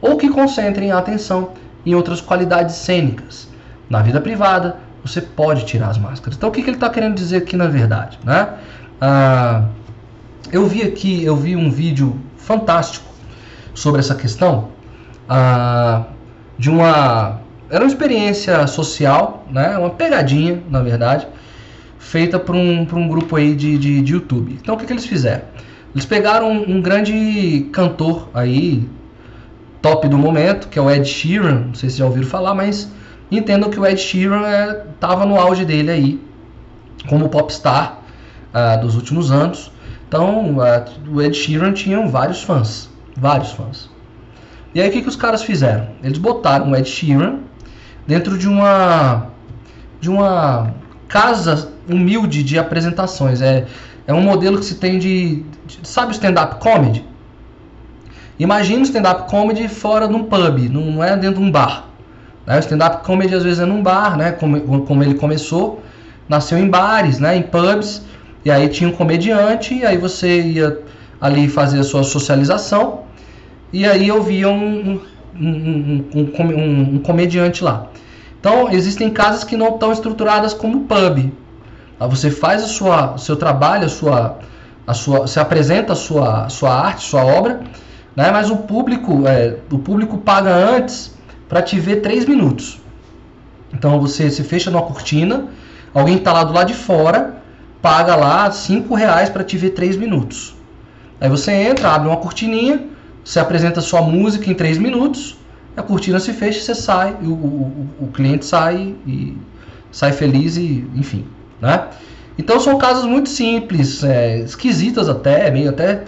ou que concentrem a atenção em outras qualidades cênicas. Na vida privada, você pode tirar as máscaras. Então, o que, que ele está querendo dizer aqui na verdade? Né? Ah, eu vi aqui, eu vi um vídeo fantástico sobre essa questão ah, de uma era uma experiência social, né? Uma pegadinha, na verdade, feita por um, por um grupo aí de, de, de YouTube. Então o que, que eles fizeram? Eles pegaram um, um, grande cantor aí, top do momento, que é o Ed Sheeran, não sei se já ouviram falar, mas entendam que o Ed Sheeran estava é, no auge dele aí, como popstar uh, dos últimos anos. Então uh, o Ed Sheeran tinha vários fãs, vários fãs. E aí o que, que os caras fizeram? Eles botaram o Ed Sheeran dentro de uma de uma casa humilde de apresentações. É, é um modelo que se tem de, de sabe stand-up comedy? Imagina o stand-up comedy fora de um pub, não é dentro de um bar. Né? O stand-up comedy às vezes é num bar, né? Como, como ele começou, nasceu em bares, né? Em pubs, e aí tinha um comediante, e aí você ia ali fazer a sua socialização, e aí eu via um, um, um, um, um comediante lá. Então, existem casas que não estão estruturadas como pub. Você faz a sua, o seu trabalho, a sua, a sua, você apresenta a sua, sua arte, sua obra, né? mas o público, é, o público paga antes para te ver 3 minutos. Então você se fecha numa cortina, alguém está lá do lado de fora, paga lá 5 reais para te ver 3 minutos. Aí você entra, abre uma cortininha, você apresenta sua música em 3 minutos, a cortina se fecha, você sai, o, o, o cliente sai e sai feliz e enfim, né? Então são casas muito simples, é, esquisitas até, meio até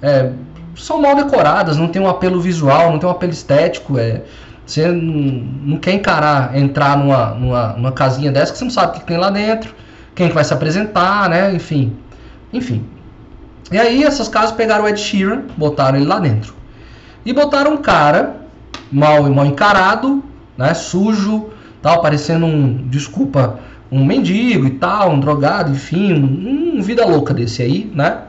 é, são mal decoradas, não tem um apelo visual, não tem um apelo estético, é, você não, não quer encarar, entrar numa, numa, numa, casinha dessa que você não sabe o que tem lá dentro, quem que vai se apresentar, né? Enfim, enfim. E aí essas casas pegaram o Ed Sheeran, botaram ele lá dentro e botaram um cara mal mal encarado, né, sujo, tal, parecendo um, desculpa, um mendigo e tal, um drogado, enfim, um, um vida louca desse aí, né?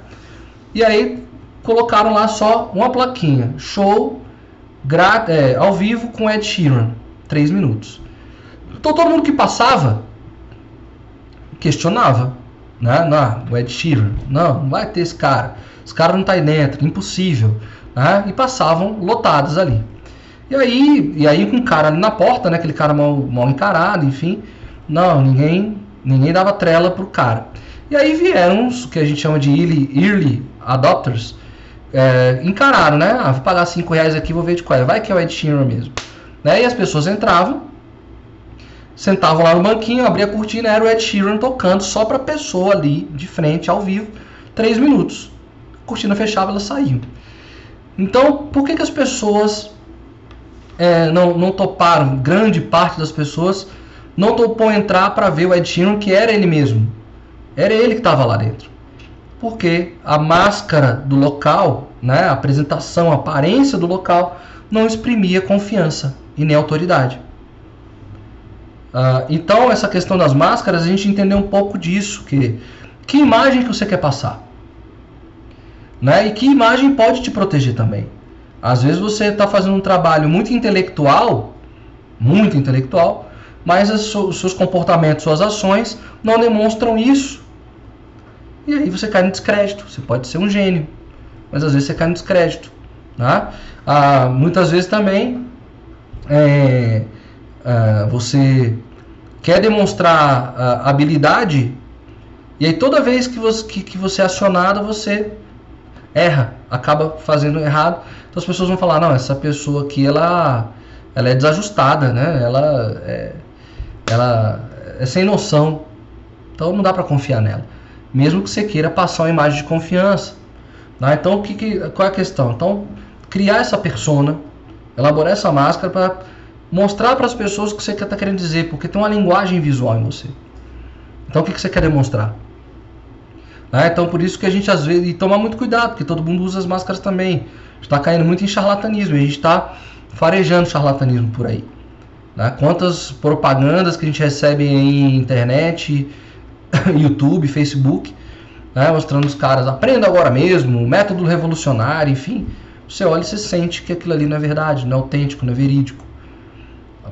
E aí colocaram lá só uma plaquinha, show é, ao vivo com Ed Sheeran, 3 minutos. Então todo mundo que passava questionava, né? Não, o Ed Sheeran, não, não vai ter esse cara, esse cara não tá aí dentro, impossível, né? E passavam lotadas ali. E aí, e aí com o cara ali na porta, né? Aquele cara mal, mal encarado, enfim. Não, ninguém, ninguém dava trela pro cara. E aí vieram os que a gente chama de early, early adopters, é, encararam, né? Ah, vou pagar 5 reais aqui, vou ver de qual é. Vai que é o Ed Sheeran mesmo. Né? E as pessoas entravam, sentavam lá no banquinho, abria a cortina, era o Ed Sheeran tocando só pra pessoa ali, de frente, ao vivo, 3 minutos. A cortina fechava, elas saíam. Então, por que, que as pessoas é, não, não toparam, grande parte das pessoas não topou entrar para ver o Ed Sheeran, que era ele mesmo. Era ele que estava lá dentro. Porque a máscara do local, né, a apresentação, a aparência do local, não exprimia confiança e nem autoridade. Uh, então, essa questão das máscaras, a gente entendeu um pouco disso. Que, que imagem que você quer passar? Né? E que imagem pode te proteger também? Às vezes você está fazendo um trabalho muito intelectual, muito intelectual, mas os seus comportamentos, suas ações não demonstram isso. E aí você cai no descrédito. Você pode ser um gênio, mas às vezes você cai no descrédito. Né? Ah, muitas vezes também é, é, você quer demonstrar ah, habilidade e aí toda vez que você, que, que você é acionado, você erra, acaba fazendo errado. Então as pessoas vão falar, não, essa pessoa aqui, ela, ela é desajustada, né? Ela é, ela é sem noção. Então não dá para confiar nela. Mesmo que você queira passar uma imagem de confiança. Né? Então o que, que, qual é a questão? Então criar essa persona, elaborar essa máscara para mostrar para as pessoas o que você está querendo dizer, porque tem uma linguagem visual em você. Então o que, que você quer demonstrar? Né? Então por isso que a gente às vezes e tomar muito cuidado, porque todo mundo usa as máscaras também. Está caindo muito em charlatanismo, a gente está farejando charlatanismo por aí. Né? Quantas propagandas que a gente recebe em internet, YouTube, Facebook, né? mostrando os caras, aprenda agora mesmo, método revolucionário, enfim. Você olha e você sente que aquilo ali não é verdade, não é autêntico, não é verídico.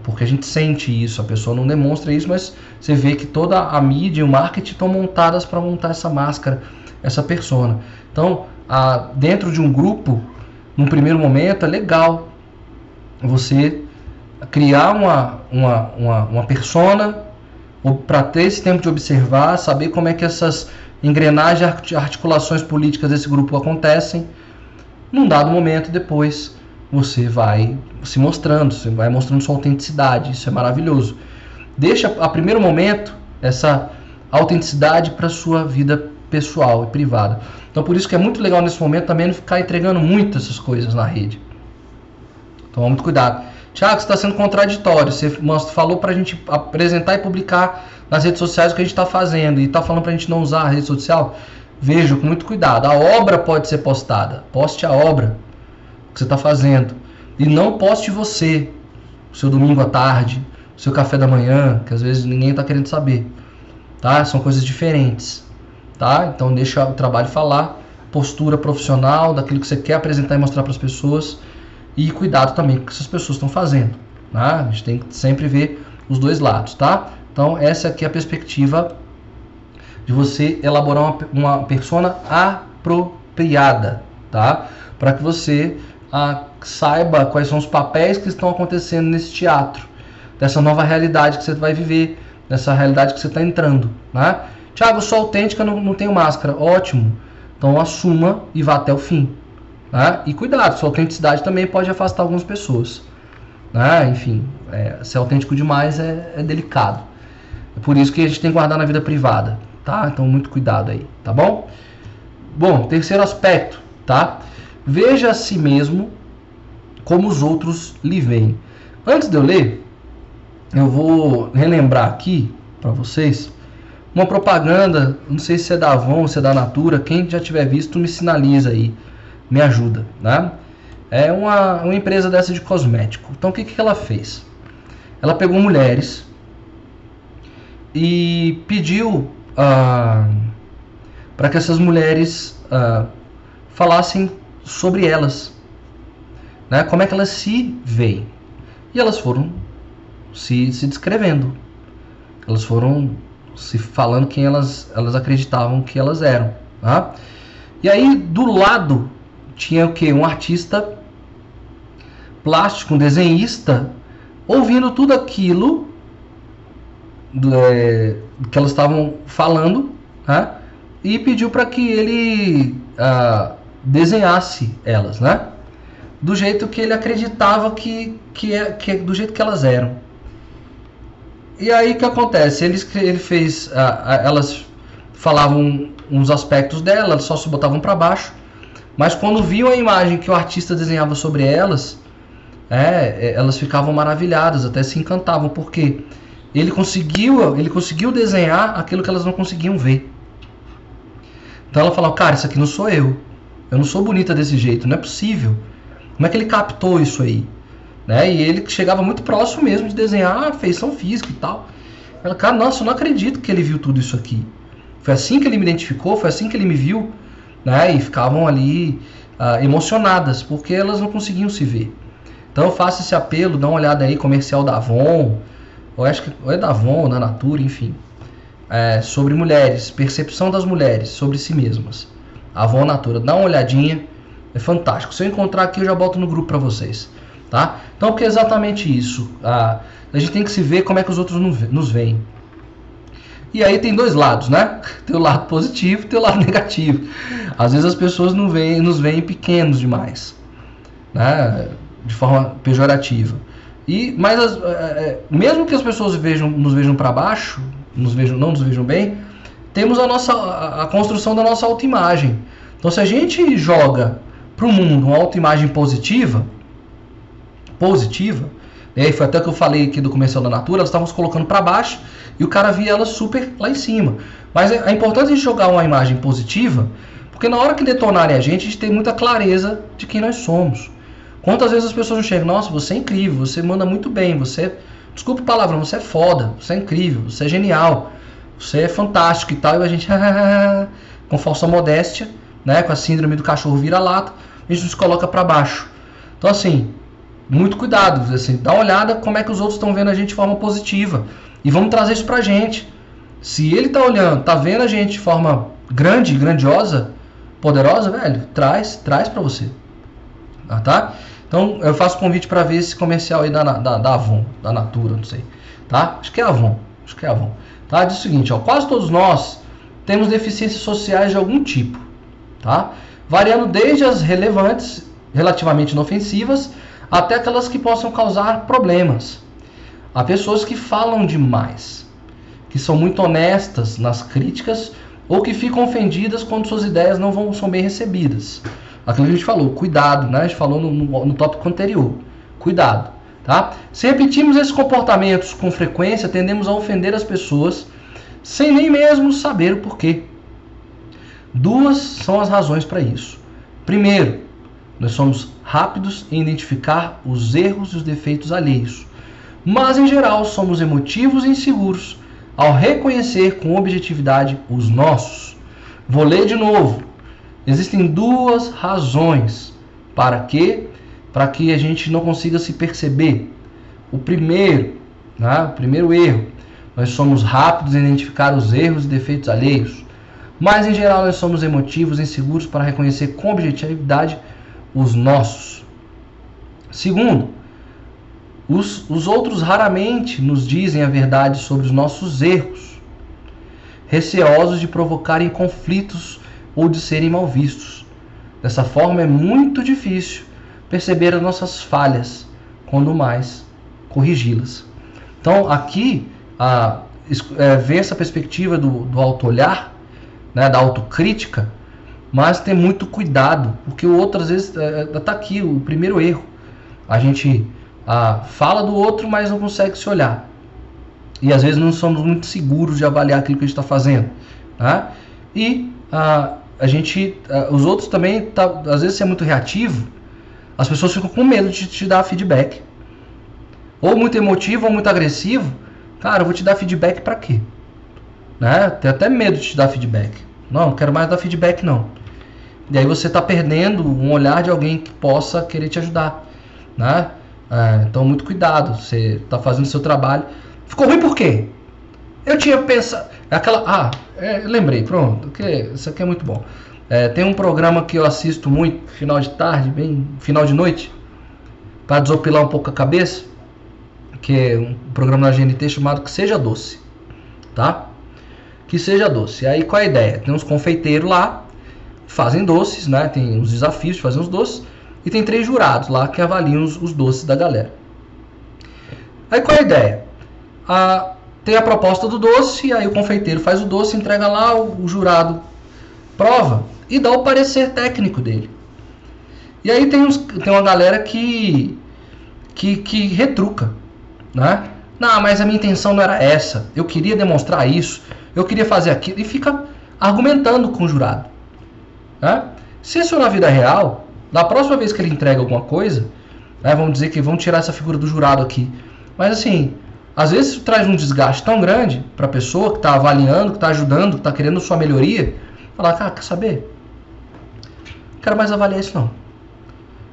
Porque a gente sente isso, a pessoa não demonstra isso, mas você vê que toda a mídia e o marketing estão montadas para montar essa máscara, essa persona. Então, a, dentro de um grupo, num primeiro momento, é legal você criar uma, uma, uma, uma persona para ter esse tempo de observar, saber como é que essas engrenagens, articulações políticas desse grupo acontecem. Num dado momento, depois você vai se mostrando, você vai mostrando sua autenticidade, isso é maravilhoso. Deixa a primeiro momento essa autenticidade para sua vida pessoal e privada. Então por isso que é muito legal nesse momento também não ficar entregando muitas essas coisas na rede. Então muito cuidado. Tiago, você está sendo contraditório. Você falou para a gente apresentar e publicar nas redes sociais o que a gente está fazendo e está falando para a gente não usar a rede social. Veja com muito cuidado. A obra pode ser postada. Poste a obra que você está fazendo. E não poste você, o seu domingo à tarde, o seu café da manhã, que às vezes ninguém está querendo saber. Tá? São coisas diferentes. Tá? Então deixa o trabalho falar, postura profissional, daquilo que você quer apresentar e mostrar para as pessoas. E cuidado também com o que essas pessoas estão fazendo. Tá? A gente tem que sempre ver os dois lados. Tá? Então essa aqui é a perspectiva de você elaborar uma, uma persona apropriada. Tá? Para que você a, saiba quais são os papéis que estão acontecendo nesse teatro, dessa nova realidade que você vai viver, dessa realidade que você está entrando. Né? Tiago, sou autêntica, não, não tenho máscara. Ótimo. Então assuma e vá até o fim. Né? E cuidado, sua autenticidade também pode afastar algumas pessoas. Né? Enfim, é, ser autêntico demais é, é, delicado. É por isso que a gente tem que guardar na vida privada. Tá? Então muito cuidado aí, tá bom? Bom, terceiro aspecto, tá? Veja a si mesmo como os outros lhe veem. Antes de eu ler, eu vou relembrar aqui para vocês uma propaganda, não sei se é da Avon, se é da Natura, quem já tiver visto me sinaliza aí, me ajuda, né? É uma, uma empresa dessa de cosmético. Então o que, que ela fez? Ela pegou mulheres e pediu ah, para que essas mulheres ah, falassem sobre elas, né? Como é que elas se veem? E elas foram se, se descrevendo, elas foram se falando quem elas, elas acreditavam que elas eram, tá? E aí do lado tinha o que um artista plástico, um desenhista, ouvindo tudo aquilo do, é, que elas estavam falando, né? e pediu para que ele ah, desenhasse elas, né? Do jeito que ele acreditava que, que, é, que do jeito que elas eram. E aí que acontece? Ele, ele fez, a, a, elas falavam uns aspectos dela, só se botavam para baixo, mas quando viam a imagem que o artista desenhava sobre elas, é, é, elas ficavam maravilhadas, até se encantavam, porque ele conseguiu, ele conseguiu desenhar aquilo que elas não conseguiam ver. Então ela falou, cara, isso aqui não sou eu. Eu não sou bonita desse jeito, não é possível. Como é que ele captou isso aí? Né? E ele chegava muito próximo mesmo de desenhar a feição física e tal. Ela, cara, nossa, eu não acredito que ele viu tudo isso aqui. Foi assim que ele me identificou, foi assim que ele me viu, né? E ficavam ali uh, emocionadas, porque elas não conseguiam se ver. Então eu faço esse apelo, dá uma olhada aí, comercial da Avon, ou acho que ou é da Avon, da Natura, enfim, é, sobre mulheres, percepção das mulheres sobre si mesmas. Avon Natura, dá uma olhadinha, é fantástico. Se eu encontrar aqui, eu já boto no grupo para vocês, tá? Então, porque é exatamente isso. A, a gente tem que se ver como é que os outros nos veem. E aí tem dois lados, né? Tem o lado positivo tem o lado negativo. Às vezes as pessoas não veem, nos veem pequenos demais, né? De forma pejorativa. E, mas as, é, mesmo que as pessoas vejam, nos vejam para baixo, nos vejam, não nos vejam bem, temos a nossa a, a construção da nossa autoimagem. Então, se a gente joga para o mundo uma autoimagem positiva, positiva, né, foi até que eu falei aqui do comercial da Natura, elas estavam se colocando para baixo e o cara via ela super lá em cima. Mas é, é importante a gente jogar uma imagem positiva, porque na hora que detonarem a gente, a gente tem muita clareza de quem nós somos. Quantas vezes as pessoas não chegam, nossa, você é incrível, você manda muito bem, você, desculpa o palavrão, você é foda, você é incrível, você é genial, você é fantástico e tal, e a gente, com falsa modéstia, né, com a síndrome do cachorro vira-lata, a gente nos coloca para baixo. Então, assim, muito cuidado, assim, dá uma olhada como é que os outros estão vendo a gente de forma positiva. E vamos trazer isso pra gente. Se ele tá olhando, tá vendo a gente de forma grande, grandiosa, poderosa, velho, traz, traz para você. Ah, tá? Então eu faço convite para ver esse comercial aí da, da, da Avon, da Natura, não sei. Tá? Acho que é Avon. Acho que é Avon. Tá? Diz o seguinte, ó, quase todos nós temos deficiências sociais de algum tipo, tá? Variando desde as relevantes, relativamente inofensivas, até aquelas que possam causar problemas. Há pessoas que falam demais, que são muito honestas nas críticas ou que ficam ofendidas quando suas ideias não vão, são bem recebidas. Aquilo que a gente falou, cuidado, né? A gente falou no, no, no tópico anterior. Cuidado, tá? Se repetimos esses comportamentos com frequência, tendemos a ofender as pessoas sem nem mesmo saber o porquê. Duas são as razões para isso. Primeiro, nós somos rápidos em identificar os erros e os defeitos alheios mas em geral somos emotivos e inseguros ao reconhecer com objetividade os nossos. Vou ler de novo. Existem duas razões para que para que a gente não consiga se perceber. O primeiro, né, o primeiro erro, nós somos rápidos em identificar os erros e defeitos alheios, mas em geral nós somos emotivos inseguros para reconhecer com objetividade os nossos. Segundo, os, os outros raramente nos dizem a verdade sobre os nossos erros, receosos de provocarem conflitos ou de serem mal vistos. Dessa forma, é muito difícil perceber as nossas falhas, quando mais corrigi-las. Então, aqui, a, é, ver essa perspectiva do, do auto-olhar, né, da autocrítica, mas ter muito cuidado, porque o outro, às vezes, está é, é aqui o primeiro erro. A gente ah, fala do outro, mas não consegue se olhar. E às vezes não somos muito seguros de avaliar aquilo que a gente está fazendo. Tá? E ah, a gente, ah, os outros também, tá, às vezes, se é muito reativo, as pessoas ficam com medo de te dar feedback. Ou muito emotivo ou muito agressivo. Cara, eu vou te dar feedback para quê? Né? Tem até medo de te dar feedback. Não, não quero mais dar feedback não. E aí você está perdendo um olhar de alguém que possa querer te ajudar. Né? É, então, muito cuidado. Você está fazendo seu trabalho. Ficou ruim por quê? Eu tinha pensado. É aquela. Ah, é, lembrei, pronto. Que, isso aqui é muito bom. É, tem um programa que eu assisto muito, final de tarde, bem final de noite, para desopilar um pouco a cabeça, que é um programa da GNT chamado Que Seja Doce, tá? Que Seja Doce. Aí qual é a ideia? Tem uns confeiteiros lá, fazem doces, né? Tem uns desafios de fazer uns doces. E tem três jurados lá que avaliam os, os doces da galera. Aí qual é a ideia? A, tem a proposta do doce, aí o confeiteiro faz o doce, entrega lá, o, o jurado prova e dá o parecer técnico dele. E aí tem, uns, tem uma galera que, que, que retruca, né? Não, mas a minha intenção não era essa. Eu queria demonstrar isso. Eu queria fazer aquilo. E fica argumentando com o jurado. Né? Se isso na vida real, da próxima vez que ele entrega alguma coisa, né, vamos dizer que vão tirar essa figura do jurado aqui. Mas assim, às vezes isso traz um desgaste tão grande para a pessoa que está avaliando, que está ajudando, que está querendo sua melhoria, falar, cara, quer saber? Não quero mais avaliar isso não.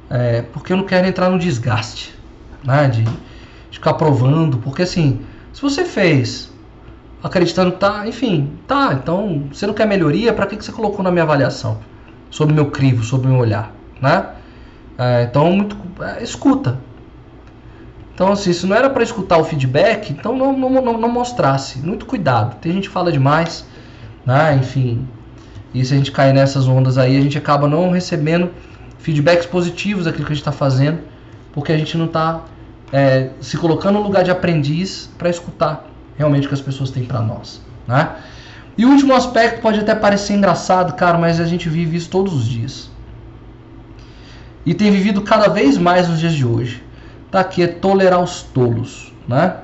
É, porque eu não quero entrar no desgaste, né, de, de ficar provando, porque assim, Se você fez acreditando que tá, enfim, tá, então você não quer melhoria, para que, que você colocou na minha avaliação? Sobre meu crivo, sobre meu olhar, né? É, então, muito, é, escuta. Então, assim, se não era para escutar o feedback, então não, não, não, não, mostrasse. Muito cuidado. Tem gente que fala demais, né? Enfim, e se a gente cair nessas ondas aí, a gente acaba não recebendo feedbacks positivos daquilo que a gente está fazendo, porque a gente não está é, se colocando no lugar de aprendiz para escutar realmente o que as pessoas têm para nós, né? E o último aspecto pode até parecer engraçado, cara, mas a gente vive isso todos os dias. E tem vivido cada vez mais nos dias de hoje. Tá aqui é tolerar os tolos, né?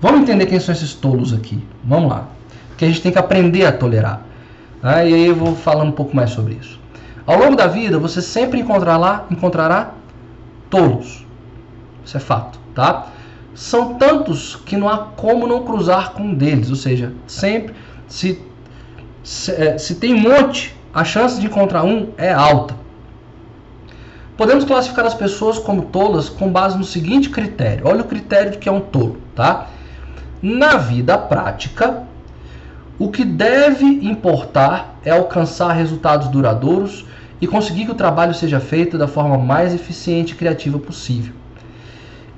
Vamos entender quem são esses tolos aqui. Vamos lá. Que a gente tem que aprender a tolerar. Né? E aí eu vou falando um pouco mais sobre isso. Ao longo da vida, você sempre encontrará, encontrará tolos. Isso é fato, tá? São tantos que não há como não cruzar com um deles. Ou seja, sempre, se, se, é, se tem um monte, a chance de encontrar um é alta. Podemos classificar as pessoas como tolas com base no seguinte critério. Olha o critério de que é um tolo, tá? Na vida prática, o que deve importar é alcançar resultados duradouros e conseguir que o trabalho seja feito da forma mais eficiente e criativa possível.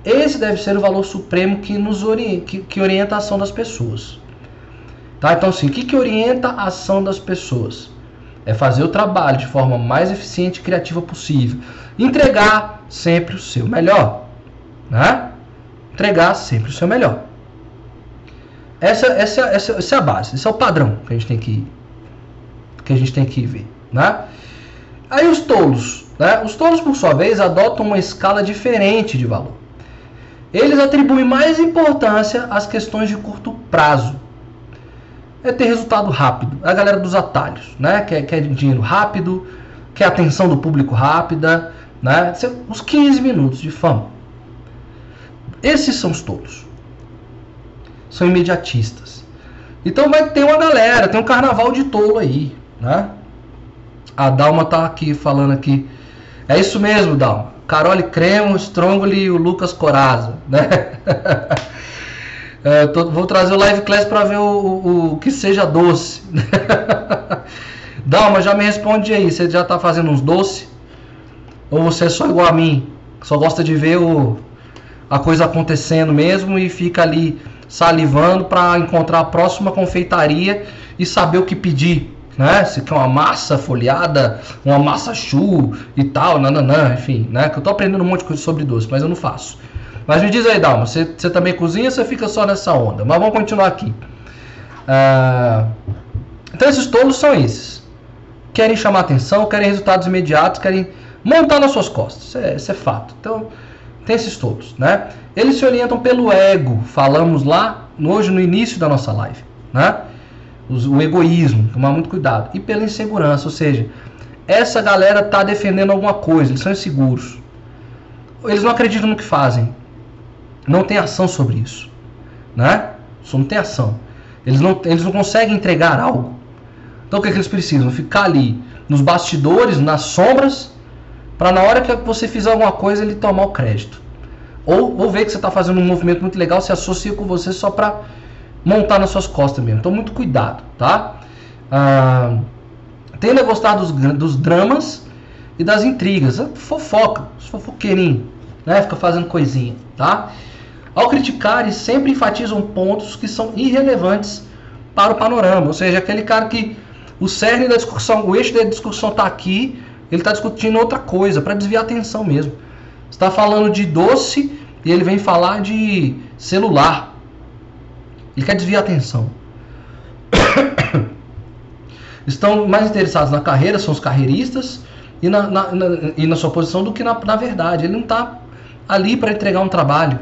Esse deve ser o valor supremo que, nos orienta, que, que orienta a ação das pessoas. Tá? Então, assim, o que, que orienta a ação das pessoas? É fazer o trabalho de forma mais eficiente e criativa possível. Entregar sempre o seu melhor. Né? Entregar sempre o seu melhor. Essa, essa, essa, essa é a base, esse é o padrão que a gente tem que, que, a gente tem que ver. Né? Aí os tolos. Né? Os tolos, por sua vez, adotam uma escala diferente de valor. Eles atribuem mais importância às questões de curto prazo. É ter resultado rápido. A galera dos atalhos, né? Quer, quer dinheiro rápido, quer atenção do público rápida, né? Os 15 minutos de fama. Esses são os tolos. São imediatistas. Então vai ter uma galera, tem um carnaval de tolo aí, né? A Dalma tá aqui falando aqui. É isso mesmo, Dalma. Carole Cremo, Strongoli e o Lucas Coraza, né? é, tô, vou trazer o live class para ver o, o, o, que seja doce. Dalma, já me responde aí, você já tá fazendo uns doces? Ou você é só igual a mim, só gosta de ver o, a coisa acontecendo mesmo e fica ali salivando para encontrar a próxima confeitaria e saber o que pedir? né? Se quer uma massa folhada, uma massa chu e tal, nananã, enfim, né? Que eu tô aprendendo um monte de coisa sobre doce, mas eu não faço. Mas me diz aí, Dalma, você, você também cozinha ou você fica só nessa onda? Mas vamos continuar aqui. Ah, então esses tolos são esses. Querem chamar atenção, querem resultados imediatos, querem montar nas suas costas. Isso é, isso é fato. Então, tem esses tolos, né? Eles se orientam pelo ego. Falamos lá hoje no início da nossa live, né? o egoísmo, tomar muito cuidado, e pela insegurança, ou seja, essa galera está defendendo alguma coisa, eles são inseguros. Eles não acreditam no que fazem. Não tem ação sobre isso. Né? Só não tem ação. Eles não, eles não conseguem entregar algo. Então o que, é que eles precisam? Ficar ali nos bastidores, nas sombras, para na hora que você fizer alguma coisa ele tomar o crédito. Ou, ou ver que você está fazendo um movimento muito legal, se associa com você só para montar nas suas costas mesmo. Então, muito cuidado, tá? Ah, tenda a gostar dos, dos dramas e das intrigas. Fofoca, fofoqueirinho, né? Fica fazendo coisinha, tá? Ao criticar, sempre enfatizam pontos que são irrelevantes para o panorama. Ou seja, aquele cara que o cerne da discussão, o eixo da discussão está aqui, ele está discutindo outra coisa, para desviar a atenção mesmo. está falando de doce e ele vem falar de celular. Ele quer desviar a atenção. Estão mais interessados na carreira, são os carreiristas, e na, na, na e na sua posição do que na, na verdade. Ele não está ali para entregar um trabalho.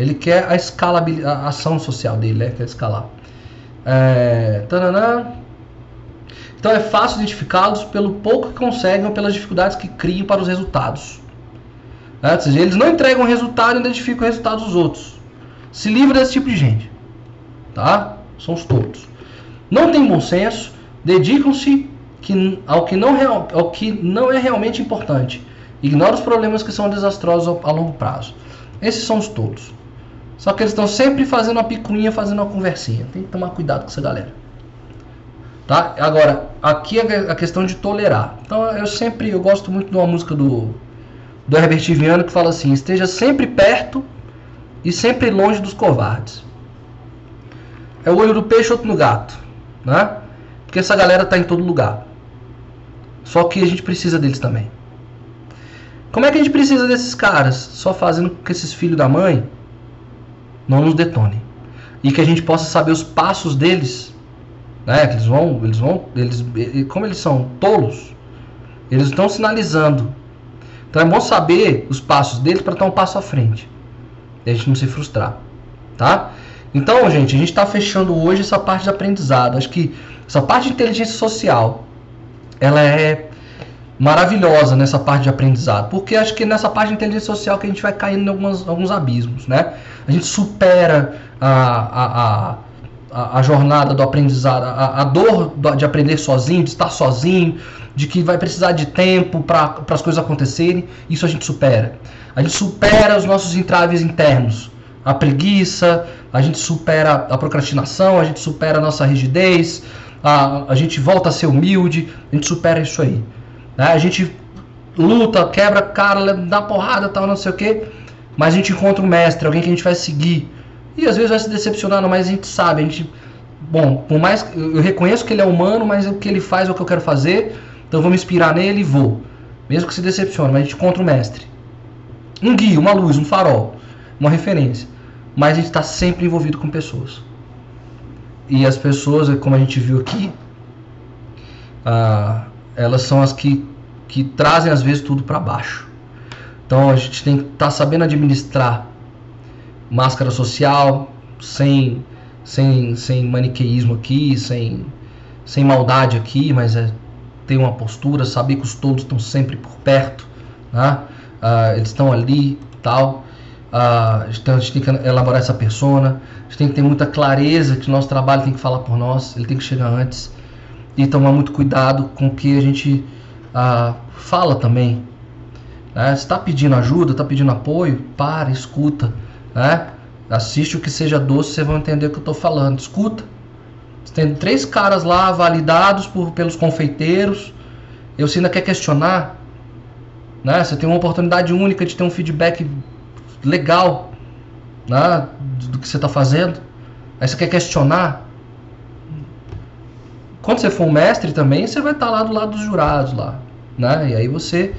Ele quer a escala, a ação social dele, né? quer escalar. É, então é fácil identificá-los pelo pouco que conseguem ou pelas dificuldades que criam para os resultados. É, ou seja, eles não entregam resultado e identificam o resultado dos outros. Se livra desse tipo de gente tá? São os todos. Não tem bom senso, dedicam-se ao, que não ao que não é realmente importante. Ignora os problemas que são desastrosos a longo prazo. Esses são os todos. Só que eles estão sempre fazendo uma picuinha, fazendo uma conversinha. Tem que tomar cuidado com essa galera. Tá? Agora, aqui é a questão de tolerar. Então eu sempre, eu gosto muito de uma música do, do Herbert Viana que fala assim, esteja sempre perto e sempre longe dos covardes. É o olho do peixe, outro no gato. Né? Porque essa galera tá em todo lugar. Só que a gente precisa deles também. Como é que a gente precisa desses caras? Só fazendo com que esses filhos da mãe não nos detonem. E que a gente possa saber os passos deles. Né? Eles vão, eles vão, eles, como eles são tolos, eles estão sinalizando. Então é bom saber os passos deles para estar um passo à frente. E a gente não se frustrar. Tá? Então, gente, a gente está fechando hoje essa parte de aprendizado. Acho que essa parte de inteligência social, ela é maravilhosa nessa parte de aprendizado, porque acho que nessa parte de inteligência social que a gente vai caindo em algumas, alguns abismos, né? A gente supera a, a, a, a jornada do aprendizado, a, a dor de aprender sozinho, de estar sozinho, de que vai precisar de tempo para as coisas acontecerem, isso a gente supera. A gente supera os nossos entraves internos, a preguiça, a gente supera a procrastinação, a gente supera a nossa rigidez, a, a gente volta a ser humilde, a gente supera isso aí. Né? A gente luta, quebra cara, dá porrada, tal, não sei o que, mas a gente encontra um mestre, alguém que a gente vai seguir. E às vezes vai se decepcionando, mas a gente sabe, a gente. Bom, por mais. Eu reconheço que ele é humano, mas o que ele faz é o que eu quero fazer, então vou me inspirar nele e vou. Mesmo que se decepcione, mas a gente encontra um mestre. Um guia, uma luz, um farol, uma referência. Mas a gente está sempre envolvido com pessoas. E as pessoas, como a gente viu aqui, ah, elas são as que que trazem às vezes tudo para baixo. Então a gente tem que estar tá sabendo administrar máscara social, sem, sem, sem maniqueísmo aqui, sem, sem maldade aqui, mas é ter uma postura, saber que os todos estão sempre por perto, né? Uh, eles estão ali tal. Uh, então a gente tem que elaborar essa persona, a gente tem que ter muita clareza que o nosso trabalho tem que falar por nós, ele tem que chegar antes e tomar muito cuidado com o que a gente ah, fala também. Né? Está pedindo ajuda, está pedindo apoio, para, escuta. Né? Assiste o que seja doce, vocês vão entender o que eu estou falando. Escuta. Você tem três caras lá validados por, pelos confeiteiros. Eu você ainda quer questionar. Né? Você tem uma oportunidade única de ter um feedback legal né? do que você está fazendo. Aí você quer questionar. Quando você for um mestre também, você vai estar lá do lado dos jurados lá, né? E aí você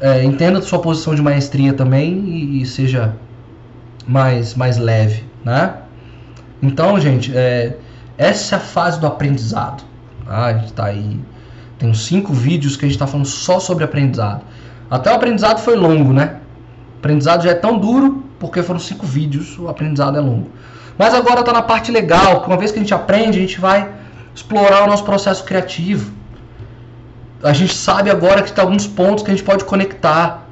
é, entenda a sua posição de maestria também e, e, seja mais mais leve, né? Então, gente, é, essa é a fase do aprendizado. Tá? A gente está aí tem uns cinco vídeos que a gente está falando só sobre aprendizado. Até o aprendizado foi longo, né? O aprendizado já é tão duro porque foram cinco vídeos, o aprendizado é longo. Mas agora está na parte legal, que uma vez que a gente aprende, a gente vai explorar o nosso processo criativo. A gente sabe agora que tem alguns pontos que a gente pode conectar.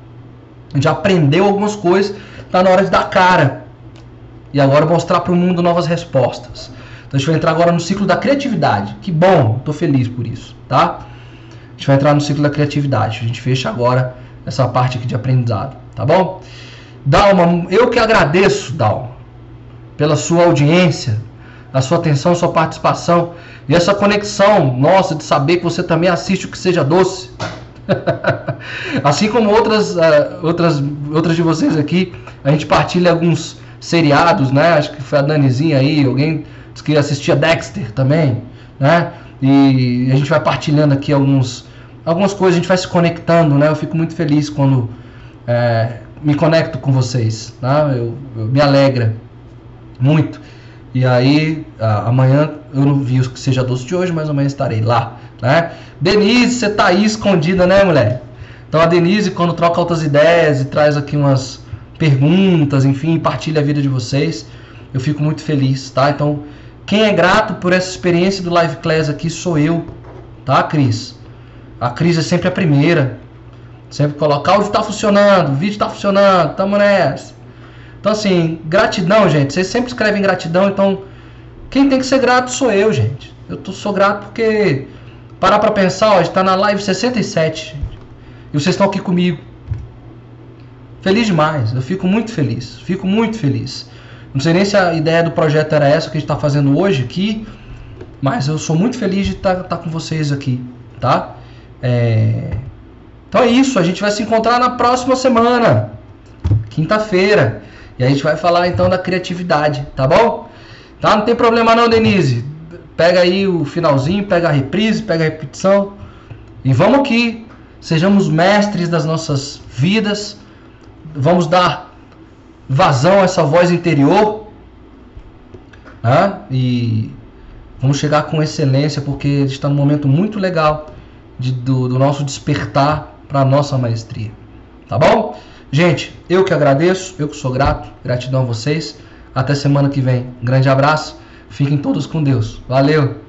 A gente aprendeu algumas coisas, está na hora de dar cara. E agora mostrar para o mundo novas respostas. Então a gente vai entrar agora no ciclo da criatividade. Que bom, estou feliz por isso, tá? A gente vai entrar no ciclo da criatividade. A gente fecha agora essa parte aqui de aprendizado, tá bom? Dalma, eu que agradeço, Dalma pela sua audiência, a sua atenção, a sua participação e essa conexão nossa de saber que você também assiste o que seja doce. assim como outras, uh, outras, outras de vocês aqui, a gente partilha alguns seriados, né? Acho que foi a Danizinha aí, alguém disse que assistia Dexter também, né? E a gente vai partilhando aqui alguns, algumas coisas, a gente vai se conectando, né? Eu fico muito feliz quando é, me conecto com vocês, né? eu, eu me alegra muito. E aí, amanhã eu não vi o que seja doce de hoje, mas amanhã estarei lá, né? Denise, você tá aí escondida, né, mulher? Então a Denise, quando troca outras ideias e traz aqui umas perguntas, enfim, partilha a vida de vocês, eu fico muito feliz, tá? Então, quem é grato por essa experiência do Live Class aqui sou eu, tá, Cris? A Cris é sempre a primeira. Sempre colocar, o áudio tá funcionando, o vídeo tá funcionando, tamo nessa. Então, assim, gratidão, gente. Vocês sempre escrevem gratidão, então quem tem que ser grato sou eu, gente. Eu tô, sou grato porque, parar pra pensar, ó, está na live 67 e vocês estão aqui comigo. Feliz demais, eu fico muito feliz, fico muito feliz. Não sei nem se a ideia do projeto era essa que a gente está fazendo hoje aqui, mas eu sou muito feliz de estar tá, tá com vocês aqui, tá? É... Então é isso, a gente vai se encontrar na próxima semana, quinta-feira, e a gente vai falar então da criatividade, tá bom? Tá? Não tem problema não, Denise. Pega aí o finalzinho, pega a reprise, pega a repetição e vamos aqui. Sejamos mestres das nossas vidas. Vamos dar vazão a essa voz interior. Né? E vamos chegar com excelência, porque está num momento muito legal de, do, do nosso despertar para a nossa maestria. Tá bom? Gente, eu que agradeço, eu que sou grato, gratidão a vocês. Até semana que vem. grande abraço. Fiquem todos com Deus. Valeu!